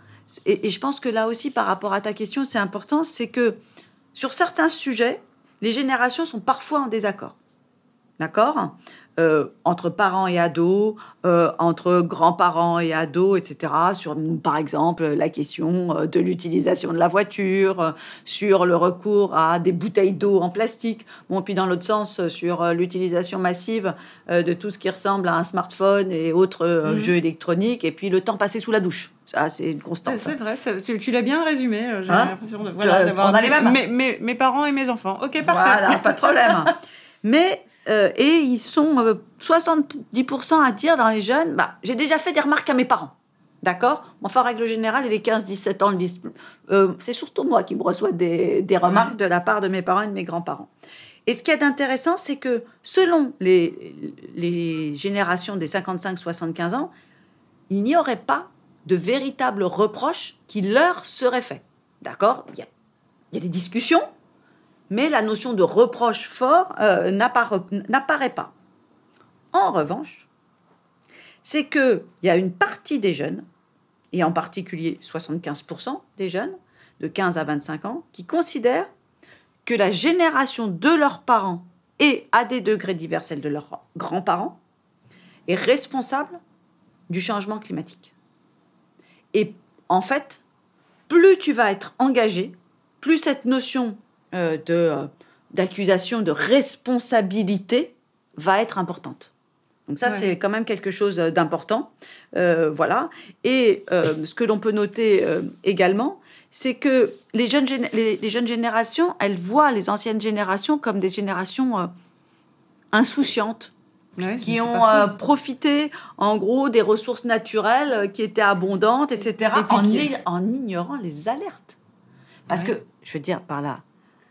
et, je pense que là aussi, par rapport à ta question, c'est important, c'est que sur certains sujets, les générations sont parfois en désaccord. D'accord? Euh, entre parents et ados, euh, entre grands-parents et ados, etc. Sur, par exemple, la question euh, de l'utilisation de la voiture, sur le recours à des bouteilles d'eau en plastique. Bon, puis dans l'autre sens, sur l'utilisation massive de tout ce qui ressemble à un smartphone et autres mhm. jeux électroniques. Et puis le temps passé sous la douche. Ça, c'est une constante. C'est vrai, tu, l'as bien résumé. J'ai hein l'impression de, voilà, d'avoir on a les mêmes. Mes, mes, parents et mes enfants. Ok, parfait. Voilà, pas de problème. Mais euh, et ils sont 70% euh, à dire dans les jeunes, bah, j'ai déjà fait des remarques à mes parents. D'accord? Enfin, règle générale, les 15-17 ans le disent. Euh, c'est surtout moi qui me reçois des, remarques de la part de mes parents et de mes grands-parents. Et ce qui est intéressant, c'est que selon les, générations des 55-75 ans, il n'y aurait pas de véritables reproches qui leur seraient faits. D'accord? Il y a des discussions, mais la notion de reproche fort euh, n'apparaît pas. En revanche, c'est qu'il y a une partie des jeunes, et en particulier 75% des jeunes de 15 à 25 ans, qui considèrent que la génération de leurs parents et à des degrés divers celle de leurs grands-parents est responsable du changement climatique. Et en fait, plus tu vas être engagé, plus cette notion euh, de, euh, d'accusation de responsabilité va être importante. Donc ça, c'est quand même quelque chose d'important. Euh, voilà. Et ce que l'on peut noter également, c'est que les jeunes, les, jeunes générations, elles voient les anciennes générations comme des générations insouciantes, qui ont profité, en gros, des ressources naturelles qui étaient abondantes, etc., en, en, ignorant les alertes. Parce que, je veux dire, par là,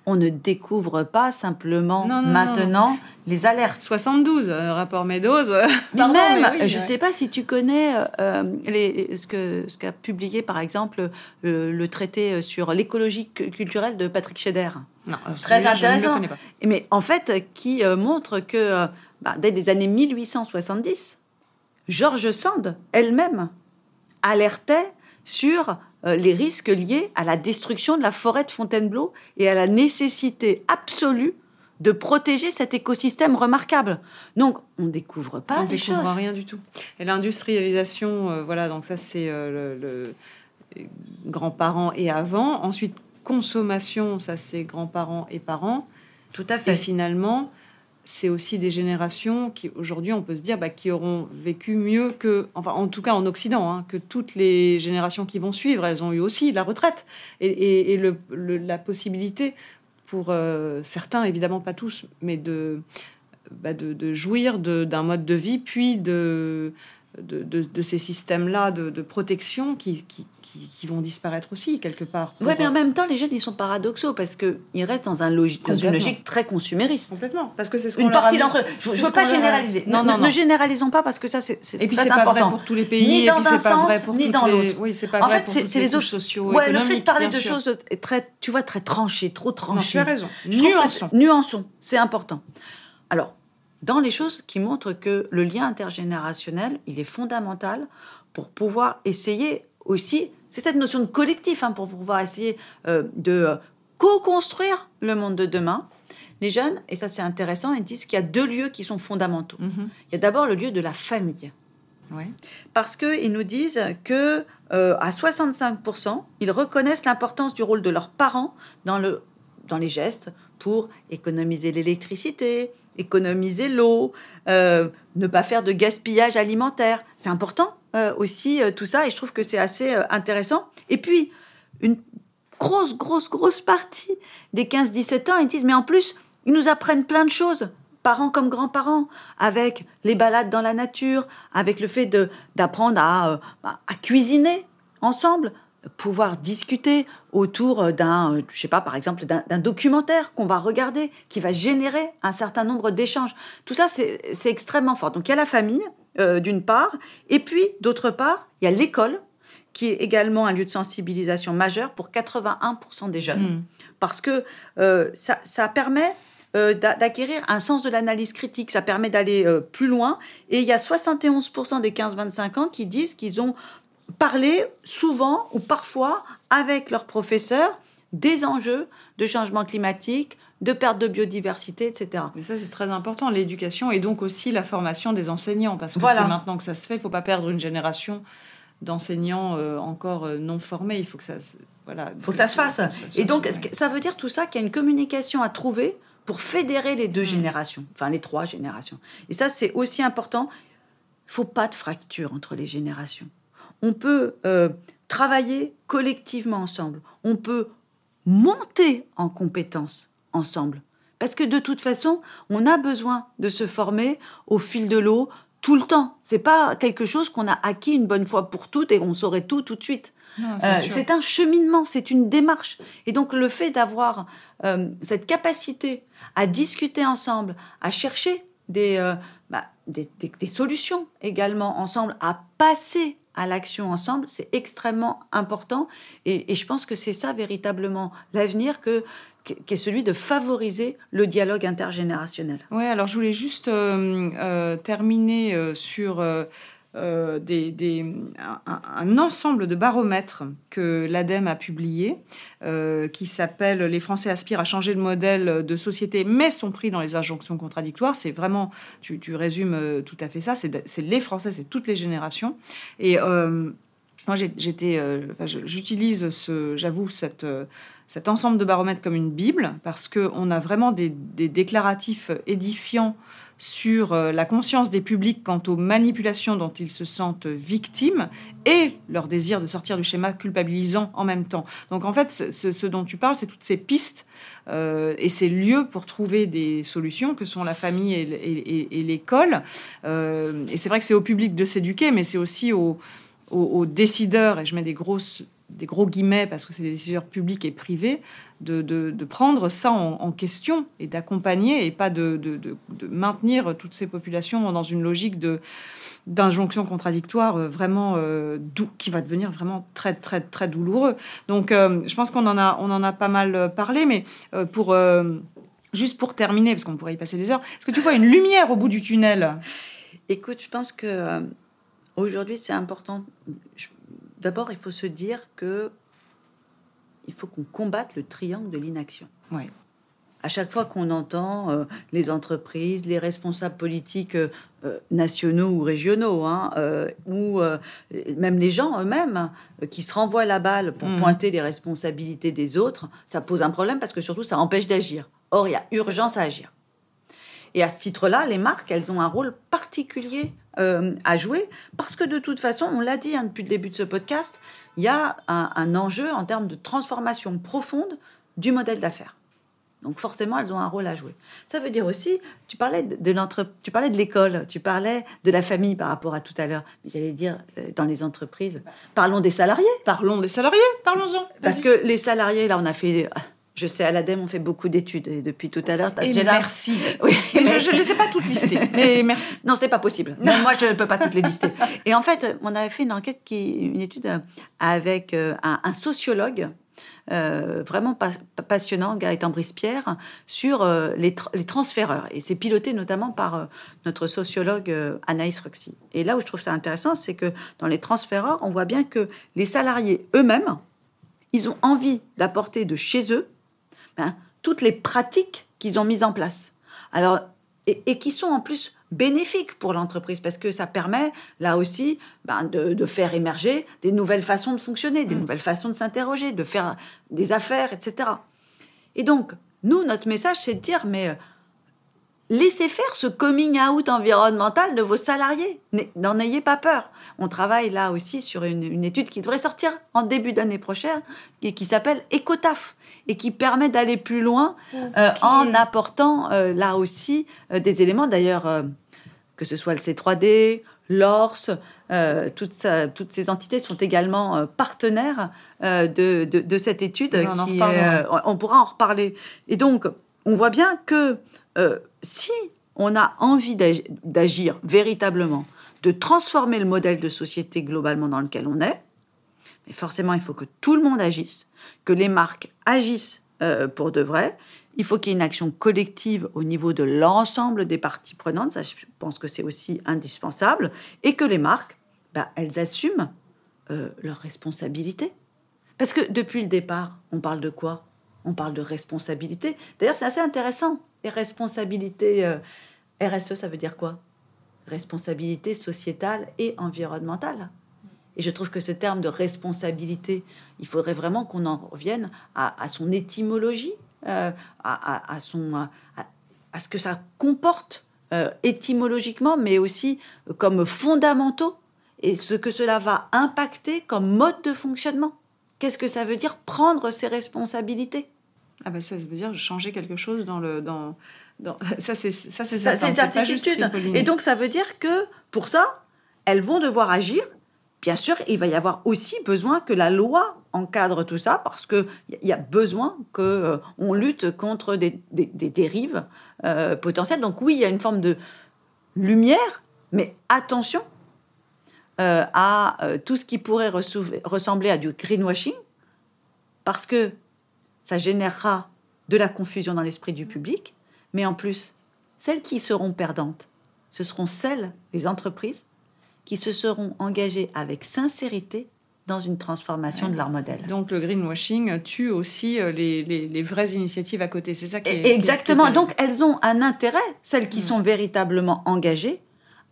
on ne découvre pas simplement maintenant les alertes. 72, euh, rapport Meadows. Euh, mais même, je ne sais pas si tu connais euh, les, ce qu'a ce qu'a publié par exemple le, traité sur l'écologie culturelle de Patrick Scheder. Non, très intéressant. Je pas. Mais en fait, qui montre que bah, dès les années 1870, George Sand elle-même alertait sur euh, les risques liés à la destruction de la forêt de Fontainebleau et à la nécessité absolue de protéger cet écosystème remarquable. Donc, on découvre pas on des découvre rien du tout. Et l'industrialisation, euh, voilà, donc ça c'est euh, le, le grands-parents et avant. Ensuite, consommation, ça c'est grands-parents et parents. Tout à fait. Et finalement, c'est aussi des générations qui, aujourd'hui, on peut se dire, bah, qui auront vécu mieux que, enfin, en tout cas en Occident, hein, que toutes les générations qui vont suivre. Elles ont eu aussi la retraite et, la possibilité pour euh, certains, évidemment pas tous, mais de, bah, de, jouir d'un mode de vie, puis de, de, ces systèmes-là de, protection qui, qui, vont disparaître aussi, quelque part. Oui, mais en même temps, les jeunes, ils sont paradoxaux parce qu'ils restent dans, un logique, dans une logique très consumériste. Complètement. Parce que c'est ce Une partie d'entre eux. Je ne veux pas généraliser. Non, non, ne, généralisons pas parce que ça, c'est très important. Et puis, c'est pas vrai pour tous les pays. Ni dans un sens, ni dans l'autre. Oui, c'est pas en vrai fait, c'est les autres sociaux. Ouais, le fait de parler de choses très, tu vois, très tranchées, trop tranchées. tu as raison. Nuançons. Nuançons, c'est important. Alors, dans les choses qui montrent que le lien intergénérationnel, il est fondamental pour pouvoir essayer aussi, c'est cette notion de collectif, hein, pour pouvoir essayer euh, de euh, co-construire le monde de demain. Les jeunes, et ça c'est intéressant, ils disent qu'il y a deux lieux qui sont fondamentaux. Mm-hmm. Il y a d'abord le lieu de la famille. Parce qu'ils nous disent que euh, à 65%, ils reconnaissent l'importance du rôle de leurs parents dans, le, dans les gestes pour économiser l'électricité, économiser l'eau, euh, ne pas faire de gaspillage alimentaire. C'est important euh, aussi euh, tout ça et je trouve que c'est assez intéressant. Et puis, une grosse, grosse, grosse partie des 15-17 ans, ils disent, mais en plus, ils nous apprennent plein de choses, parents comme grands-parents, avec les balades dans la nature, avec le fait d'apprendre à, à cuisiner ensemble, pouvoir discuter autour d'un, je sais pas, par exemple, d'un documentaire qu'on va regarder, qui va générer un certain nombre d'échanges. Tout ça, c'est extrêmement fort. Donc il y a la famille, euh, d'une part, et puis, d'autre part, il y a l'école, qui est également un lieu de sensibilisation majeur pour 81% des jeunes. Hmm. Parce que euh, ça, ça, permet euh, d'acquérir un sens de l'analyse critique, ça permet d'aller plus loin. Et il y a 71% des 15-25 ans qui disent qu'ils ont parler souvent ou parfois avec leurs professeurs des enjeux de changement climatique, de perte de biodiversité, etc. Mais ça, c'est très important, l'éducation et donc aussi la formation des enseignants, parce que Voilà. c'est maintenant que ça se fait. Il ne faut pas perdre une génération d'enseignants euh, encore euh, non formés. Il faut que ça, se- voilà, Il faut que ça se fasse. Et donc, ça veut dire tout ça qu'il y a une communication à trouver pour fédérer les deux générations, enfin les trois générations? Et ça, c'est aussi important. Il faut pas de fracture entre les générations. On peut euh, travailler collectivement ensemble. On peut monter en compétences ensemble. Parce que de toute façon, on a besoin de se former au fil de l'eau tout le temps. C'est pas quelque chose qu'on a acquis une bonne fois pour toutes et on saurait tout tout de suite. Euh, c'est un cheminement, c'est une démarche. Et donc le fait d'avoir euh, cette capacité à discuter ensemble, à chercher des, euh, bah, des, des- des solutions également ensemble, à passer à l'action ensemble, c'est extrêmement important. Et, je pense que c'est ça véritablement l'avenir que qui est celui de favoriser le dialogue intergénérationnel. Oui, alors je voulais juste euh, euh, terminer euh, sur euh, un, ensemble de baromètres que l'ADEME a publié, euh, qui s'appelle Les Français aspirent à changer de modèle de société, mais sont pris dans les injonctions contradictoires. C'est vraiment, tu, tu résumes euh, tout à fait ça, c'est les Français, c'est toutes les générations. Et moi, j'étais, j'utilise ce, j'avoue, cette, cet ensemble de baromètres comme une bible parce que on a vraiment des, des déclaratifs édifiants sur euh, la conscience des publics quant aux manipulations dont ils se sentent victimes et leur désir de sortir du schéma culpabilisant en même temps. Donc en fait, ce, dont tu parles, c'est toutes ces pistes euh, et ces lieux pour trouver des solutions que sont la famille et, l'école. Euh, et c'est vrai que c'est au public de s'éduquer, mais c'est aussi aux décideurs, et je mets des, grosses, des gros guillemets parce que c'est des décideurs publics et privés, de, de- prendre ça en, question et d'accompagner et pas de, de- maintenir toutes ces populations dans une logique de d'injonction contradictoire euh, vraiment euh, dou- qui va devenir vraiment très très très douloureux. Donc euh, je pense qu'on en a on en a pas mal euh, parlé, mais pour juste pour terminer parce qu'on pourrait y passer des heures, est-ce que tu vois une lumière au bout du tunnel? Écoute, je pense que aujourd'hui c'est important. D'abord, il faut se dire que il faut qu'on combatte le triangle de l'inaction. Ouais. À chaque fois qu'on entend euh, les entreprises, les responsables politiques euh, euh, nationaux ou régionaux, hein, euh, ou même les gens eux-mêmes qui se renvoient la balle pour Mhm. pointer les responsabilités des autres, ça pose un problème parce que surtout ça empêche d'agir. Or, il y a urgence à agir. Et à ce titre-là, les marques, elles ont un rôle particulier euh, à jouer parce que de toute façon, on l'a dit hein, depuis le début de ce podcast, il y a un, un enjeu en termes de transformation profonde du modèle d'affaires. Donc forcément, elles ont un rôle à jouer. Ça veut dire aussi, tu parlais de, l'entre- tu parlais de l'école, tu parlais de la famille par rapport à tout à l'heure. J'allais dire euh, dans les entreprises, parlons des salariés. Parlons des salariés, parlons-en. Parce que les salariés, là, on a fait, je sais, à l'ADEME, on fait beaucoup d'études et depuis tout à l'heure, Et merci. Oui, Mais je ne les ai pas toutes listées, mais merci. Non, c'est pas possible. Non, moi, je ne peux pas toutes les lister. Et en fait, on avait fait une enquête, qui, une étude euh, avec euh, un, un sociologue. euh, vraiment pas- passionnant, Gaëtan Brispierre, sur euh, les, tra- les transféreurs. Et c'est piloté notamment par euh, notre sociologue Anaïs Roxy. Et là où je trouve ça intéressant, c'est que dans les transféreurs, on voit bien que les salariés eux-mêmes, ils ont envie d'apporter de chez eux ben, toutes les pratiques qu'ils ont mises en place. Alors, et, et qui sont en plus bénéfiques pour l'entreprise parce que ça permet là aussi ben, de, de faire émerger des nouvelles façons de fonctionner, des Mm. nouvelles façons de s'interroger, de faire des affaires, etc. Et donc, nous, notre message, c'est de dire, mais euh, laissez faire ce coming out environnemental de vos salariés. N'en ayez pas peur. On travaille là aussi sur une, une étude qui devrait sortir en début d'année prochaine et qui s'appelle Ecotaf et qui permet d'aller plus loin euh, en apportant euh, là aussi euh, des éléments, d'ailleurs, que ce soit le C3D, l'ORS, euh, toutes, ces entités sont également euh, partenaires euh, de, de- de cette étude. On qui, est, on pourra en reparler. Et donc, on voit bien que si on a envie d'ag- d'agir véritablement, de transformer le modèle de société globalement dans lequel on est, mais forcément, il faut que tout le monde agisse, que les marques agissent euh, pour de vrai. Il faut qu'il y ait une action collective au niveau de l'ensemble des parties prenantes. Ça, je pense que c'est aussi indispensable. Et que les marques, bah, elles assument euh, leurs responsabilités. Parce que depuis le départ, on parle de quoi? On parle de responsabilité. D'ailleurs, c'est assez intéressant. Et responsabilité euh, RSE, ça veut dire quoi? Responsabilité sociétale et environnementale. Et je trouve que ce terme de responsabilité, il faudrait vraiment qu'on en revienne à, son étymologie, euh, à, son, à, ce que ça comporte euh, étymologiquement, mais aussi comme fondamentaux, et ce que cela va impacter comme mode de fonctionnement. Qu'est-ce que ça veut dire prendre ses responsabilités? Ah ben ça veut dire changer quelque chose dans le dans, dans... ça c'est ça c'est ça, c'est une certitude. et donc ça veut dire que pour ça elles vont devoir agir bien sûr il va y avoir aussi besoin que la loi encadre tout ça parce que il y a besoin que euh, lutte contre des, des, dérives euh, potentielles. Donc oui il y a une forme de lumière mais attention euh, à tout ce qui pourrait ressembler à du greenwashing parce que ça générera de la confusion dans l'esprit du public, mais en plus, celles qui seront perdantes, ce seront celles, les entreprises, qui se seront engagées avec sincérité dans une transformation de leur modèle. Donc le greenwashing tue aussi euh, les, vraies initiatives à côté. C'est ça qui est. Exactement. Donc elles ont un intérêt, celles qui sont véritablement engagées,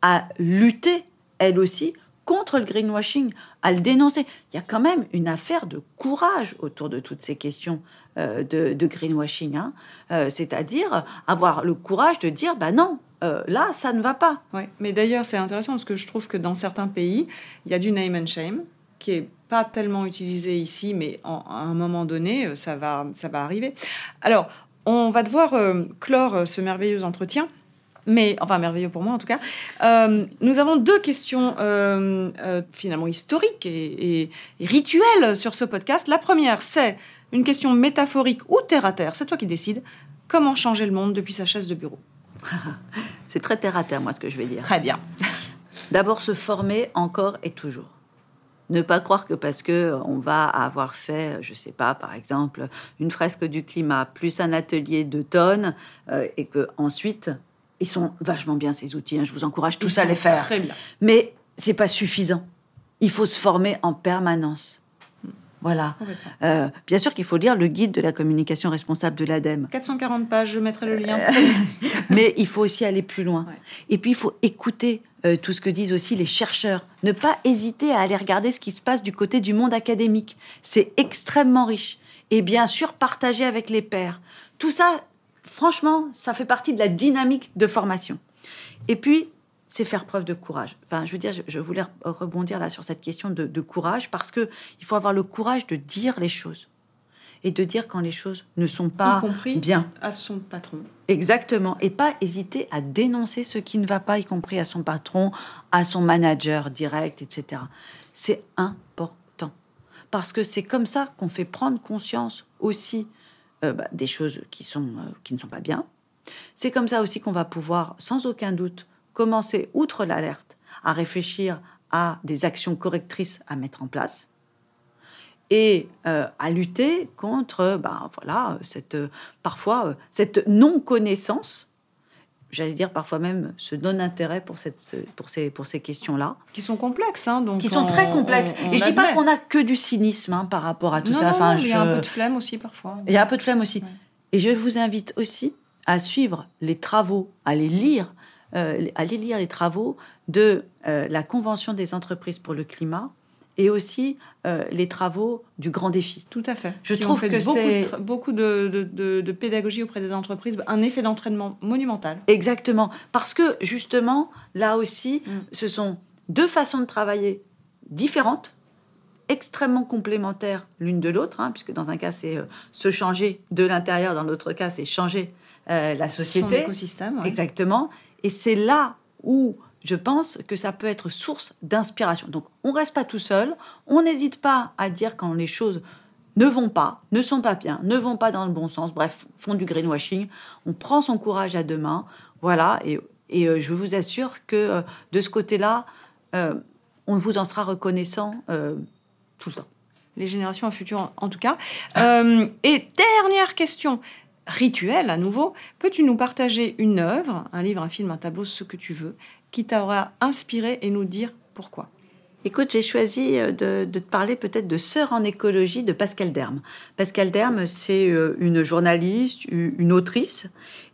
à lutter, elles aussi, contre le greenwashing, à le dénoncer. Il y a quand même une affaire de courage autour de toutes ces questions euh, de, greenwashing, hein. euh, c'est-à-dire avoir le courage de dire, bah non, euh, là, ça ne va pas. Ouais. Mais d'ailleurs, c'est intéressant parce que je trouve que dans certains pays, il y a du name and shame qui est pas tellement utilisé ici, mais à un moment donné, ça va, ça va arriver. Alors, on va devoir clore ce merveilleux entretien mais enfin merveilleux pour moi en tout cas. Euh, nous avons deux questions euh, euh, finalement historiques et, rituelles sur ce podcast. La première, c'est une question métaphorique ou terre à terre. C'est toi qui décides. Comment changer le monde depuis sa chaise de bureau C'est très terre à terre, moi, ce que je vais dire. Très bien. D'abord, se former encore et toujours. Ne pas croire que parce que on va avoir fait, je sais pas, par exemple, une fresque du climat plus un atelier de tonnes et que ensuite ils sont vachement bien ces outils. Hein. Je vous encourage tous à les faire. Très bien. Mais c'est pas suffisant. Il faut se former en permanence. Voilà. Euh, bien sûr qu'il faut lire le guide de la communication responsable de l'ADEME. 440 pages, je mettrai le lien. Mais il faut aussi aller plus loin. Et puis il faut écouter euh, tout ce que disent aussi les chercheurs. Ne pas hésiter à aller regarder ce qui se passe du côté du monde académique. C'est extrêmement riche. Et bien sûr, partager avec les pairs. Tout ça, franchement, ça fait partie de la dynamique de formation. Et puis, c'est faire preuve de courage. Enfin, je veux dire, je, voulais rebondir là sur cette question de, courage parce que il faut avoir le courage de dire les choses et de dire quand les choses ne sont pas bien à son patron. Exactement, et pas hésiter à dénoncer ce qui ne va pas, y compris à son patron, à son manager direct, etc. C'est important parce que c'est comme ça qu'on fait prendre conscience aussi euh, bah, des choses qui, sont, euh, qui ne sont pas bien. C'est comme ça aussi qu'on va pouvoir, sans aucun doute, commencer, outre l'alerte, à réfléchir à des actions correctrices à mettre en place et euh, à lutter contre bah, voilà, cette, parfois cette non-connaissance j'allais dire parfois même ce non-intérêt pour, cette, pour ces, pour ces questions-là. Qui sont complexes, hein, donc Qui sont très complexes. et je ne dis pas qu'on a que du cynisme hein, par rapport à tout ça. enfin, il y a un peu de flemme aussi parfois. Il y a un peu de flemme aussi. Et je vous invite aussi à suivre les travaux, à les lire, euh, à les lire les travaux de euh, la Convention des entreprises pour le climat, et aussi euh, les travaux du grand défi. Tout à fait. Je trouve que c'est beaucoup de, de, pédagogie auprès des entreprises, un effet d'entraînement monumental. Exactement, parce que justement, là aussi, mm. ce sont deux façons de travailler différentes, extrêmement complémentaires l'une de l'autre, hein, puisque dans un cas c'est euh, se changer de l'intérieur, dans l'autre cas c'est changer euh, la société. Son écosystème. Exactement. Et c'est là où je pense que ça peut être source d'inspiration. Donc on reste pas tout seul, on n'hésite pas à dire quand les choses ne vont pas, ne sont pas bien, ne vont pas dans le bon sens, bref, font du greenwashing, on prend son courage à deux mains, voilà, et, euh, je vous assure que euh, de ce côté-là, euh, on vous en sera reconnaissant tout le temps. Les générations futures, en tout cas. et dernière question, rituel à nouveau, peux-tu nous partager une œuvre, un livre, un film, un tableau, ce que tu veux, qui t'aura inspiré et nous dire pourquoi Écoute, j'ai choisi euh, de, te parler peut-être de Sœur en écologie de Pascal Derme. Pascal Derme, c'est euh, une journaliste, une autrice,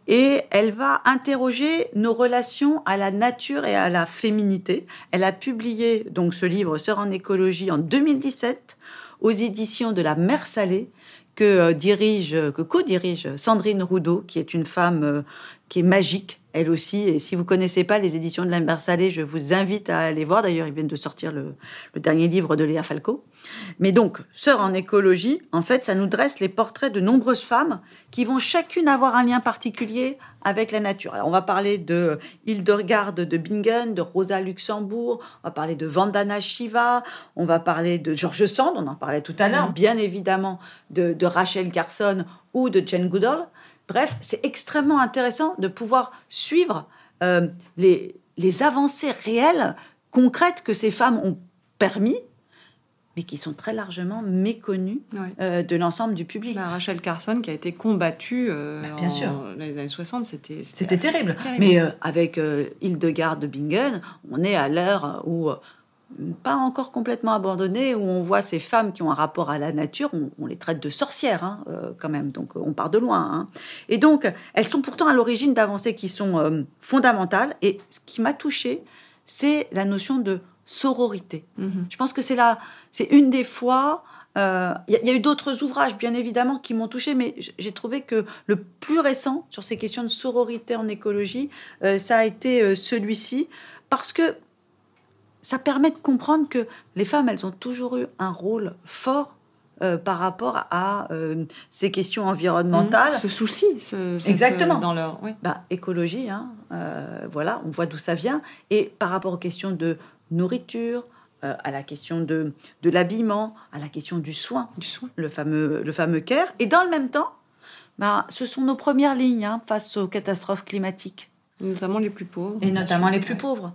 et elle va interroger nos relations à la nature et à la féminité. Elle a publié donc ce livre Sœur en écologie en 2017 aux éditions de la Mer Salée que euh, dirige, que co-dirige Sandrine Roudot, qui est une femme qui est magique, elle aussi. Et si vous connaissez pas les éditions de la Salée, je vous invite à aller voir. D'ailleurs, ils viennent de sortir le, dernier livre de Léa Falco. Mais donc, Sœur en écologie, en fait, ça nous dresse les portraits de nombreuses femmes qui vont chacune avoir un lien particulier avec la nature. Alors, on va parler de Hildegarde de Bingen, de Rosa Luxembourg, on va parler de Vandana Shiva, on va parler de George Sand, on en parlait tout à l'heure, mhm. bien évidemment de, de Rachel Carson ou de Jane Goodall. Bref, c'est extrêmement intéressant de pouvoir suivre euh, les, avancées réelles, concrètes que ces femmes ont permis, mais qui sont très largement méconnues euh, de l'ensemble du public. Bah, Rachel Carson qui a été combattue euh, bah, bien sûr. dans les années 60, c'était... C'était terrible. Mais avec Hildegarde de Bingen, on est à l'heure où pas encore complètement abandonné, où on voit ces femmes qui ont un rapport à la nature, on, les traite de sorcières hein, euh, quand même, donc on part de loin. Hein. Et donc, elles sont pourtant à l'origine d'avancées qui sont euh, fondamentales. Et ce qui m'a touchée, c'est la notion de sororité. Mm-hmm. Je pense que c'est là, c'est une des fois. Euh, il y, a eu d'autres ouvrages, bien évidemment, qui m'ont touchée, mais j'ai trouvé que le plus récent sur ces questions de sororité en écologie, ça a été celui-ci, parce que ça permet de comprendre que les femmes, elles ont toujours eu un rôle fort euh, par rapport à euh, ces questions environnementales. Mmh. ce souci, ce, exactement. dans leur bah, écologie, hein, euh, voilà, on voit d'où ça vient. Et par rapport aux questions de nourriture, à la question de, de l'habillement, à la question du soin, du soin, le fameux le fameux care. Et dans le même temps, bah, ce sont nos premières lignes hein, face aux catastrophes climatiques. Notamment les plus pauvres. Et notamment les plus pauvres.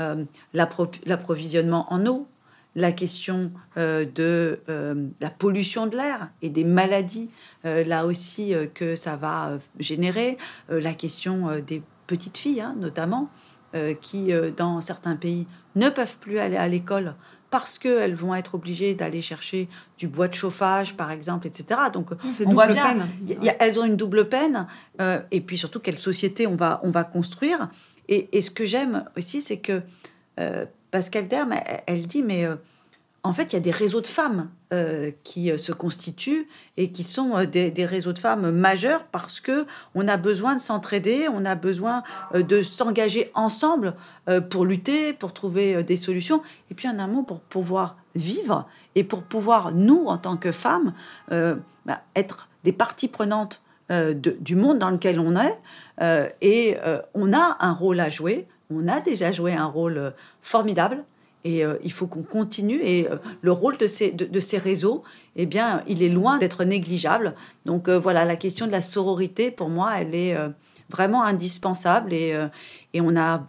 Euh, l'approvisionnement en eau, la question euh, de euh, la pollution de l'air et des maladies, là aussi, que ça va générer, la question des petites filles, hein, notamment, qui, dans certains pays, ne peuvent plus aller à l'école parce qu'elles vont être obligées d'aller chercher du bois de chauffage, par exemple, etc. Donc, on voit bien, elles ont une double peine. et puis surtout, quelle société on va, on va construire et, ce que j'aime aussi, c'est que euh, Pascal Derme, elle, dit, mais euh, en fait, il y a des réseaux de femmes euh, qui se constituent et qui sont des, réseaux de femmes majeurs parce que on a besoin de s'entraider, on a besoin de s'engager ensemble pour lutter, pour trouver des solutions. Et puis, en un mot, pour pouvoir vivre et pour pouvoir, nous, en tant que femmes, bah, être des parties prenantes du monde dans lequel on est. Euh, et euh, on a un rôle à jouer, on a déjà joué un rôle euh, formidable. Et il faut qu'on continue. Et le rôle de ces, réseaux, eh bien, il est loin d'être négligeable. Donc voilà, la question de la sororité, pour moi, elle est vraiment indispensable. Et, et on a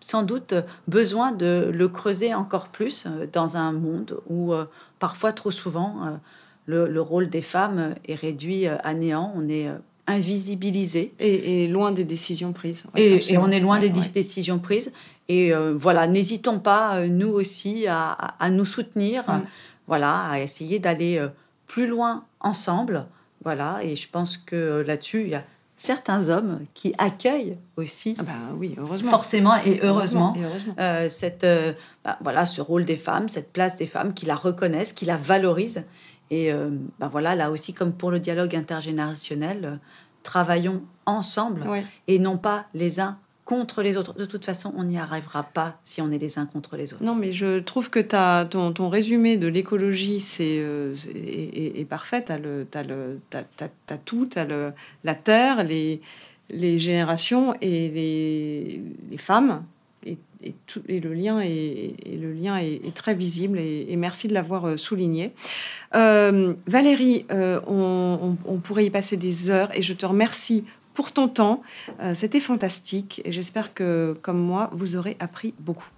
sans doute besoin de le creuser encore plus dans un monde où parfois trop souvent le, le, rôle des femmes est réduit à néant. On est invisibilisé. Et, loin des décisions prises. et, on est loin des décisions prises. Et euh, voilà, n'hésitons pas, euh, nous aussi, à, nous soutenir, voilà, à essayer d'aller euh, plus loin ensemble. Voilà, et je pense que là-dessus, il y a certains hommes qui accueillent aussi, ah bah oui, heureusement. forcément et heureusement, cette, bah, voilà, ce rôle des femmes, cette place des femmes, qui la reconnaissent, qui la valorisent et euh, ben voilà, là aussi, comme pour le dialogue intergénérationnel, euh, travaillons ensemble et non pas les uns contre les autres. De toute façon, on n'y arrivera pas si on est les uns contre les autres. Non, mais je trouve que as, ton, ton, résumé de l'écologie c'est, euh, est, parfait. Tu as, as, tout, tu as le, la terre, les, les générations et les, les femmes et, tout, et, le lien est, le lien est, très visible et, merci de l'avoir euh, souligné. Euh, Valérie, euh, on, pourrait y passer des heures et je te remercie pour ton temps. C'était fantastique et j'espère que, comme moi, vous aurez appris beaucoup.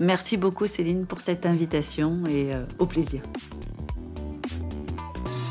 Merci beaucoup Céline pour cette invitation et au plaisir.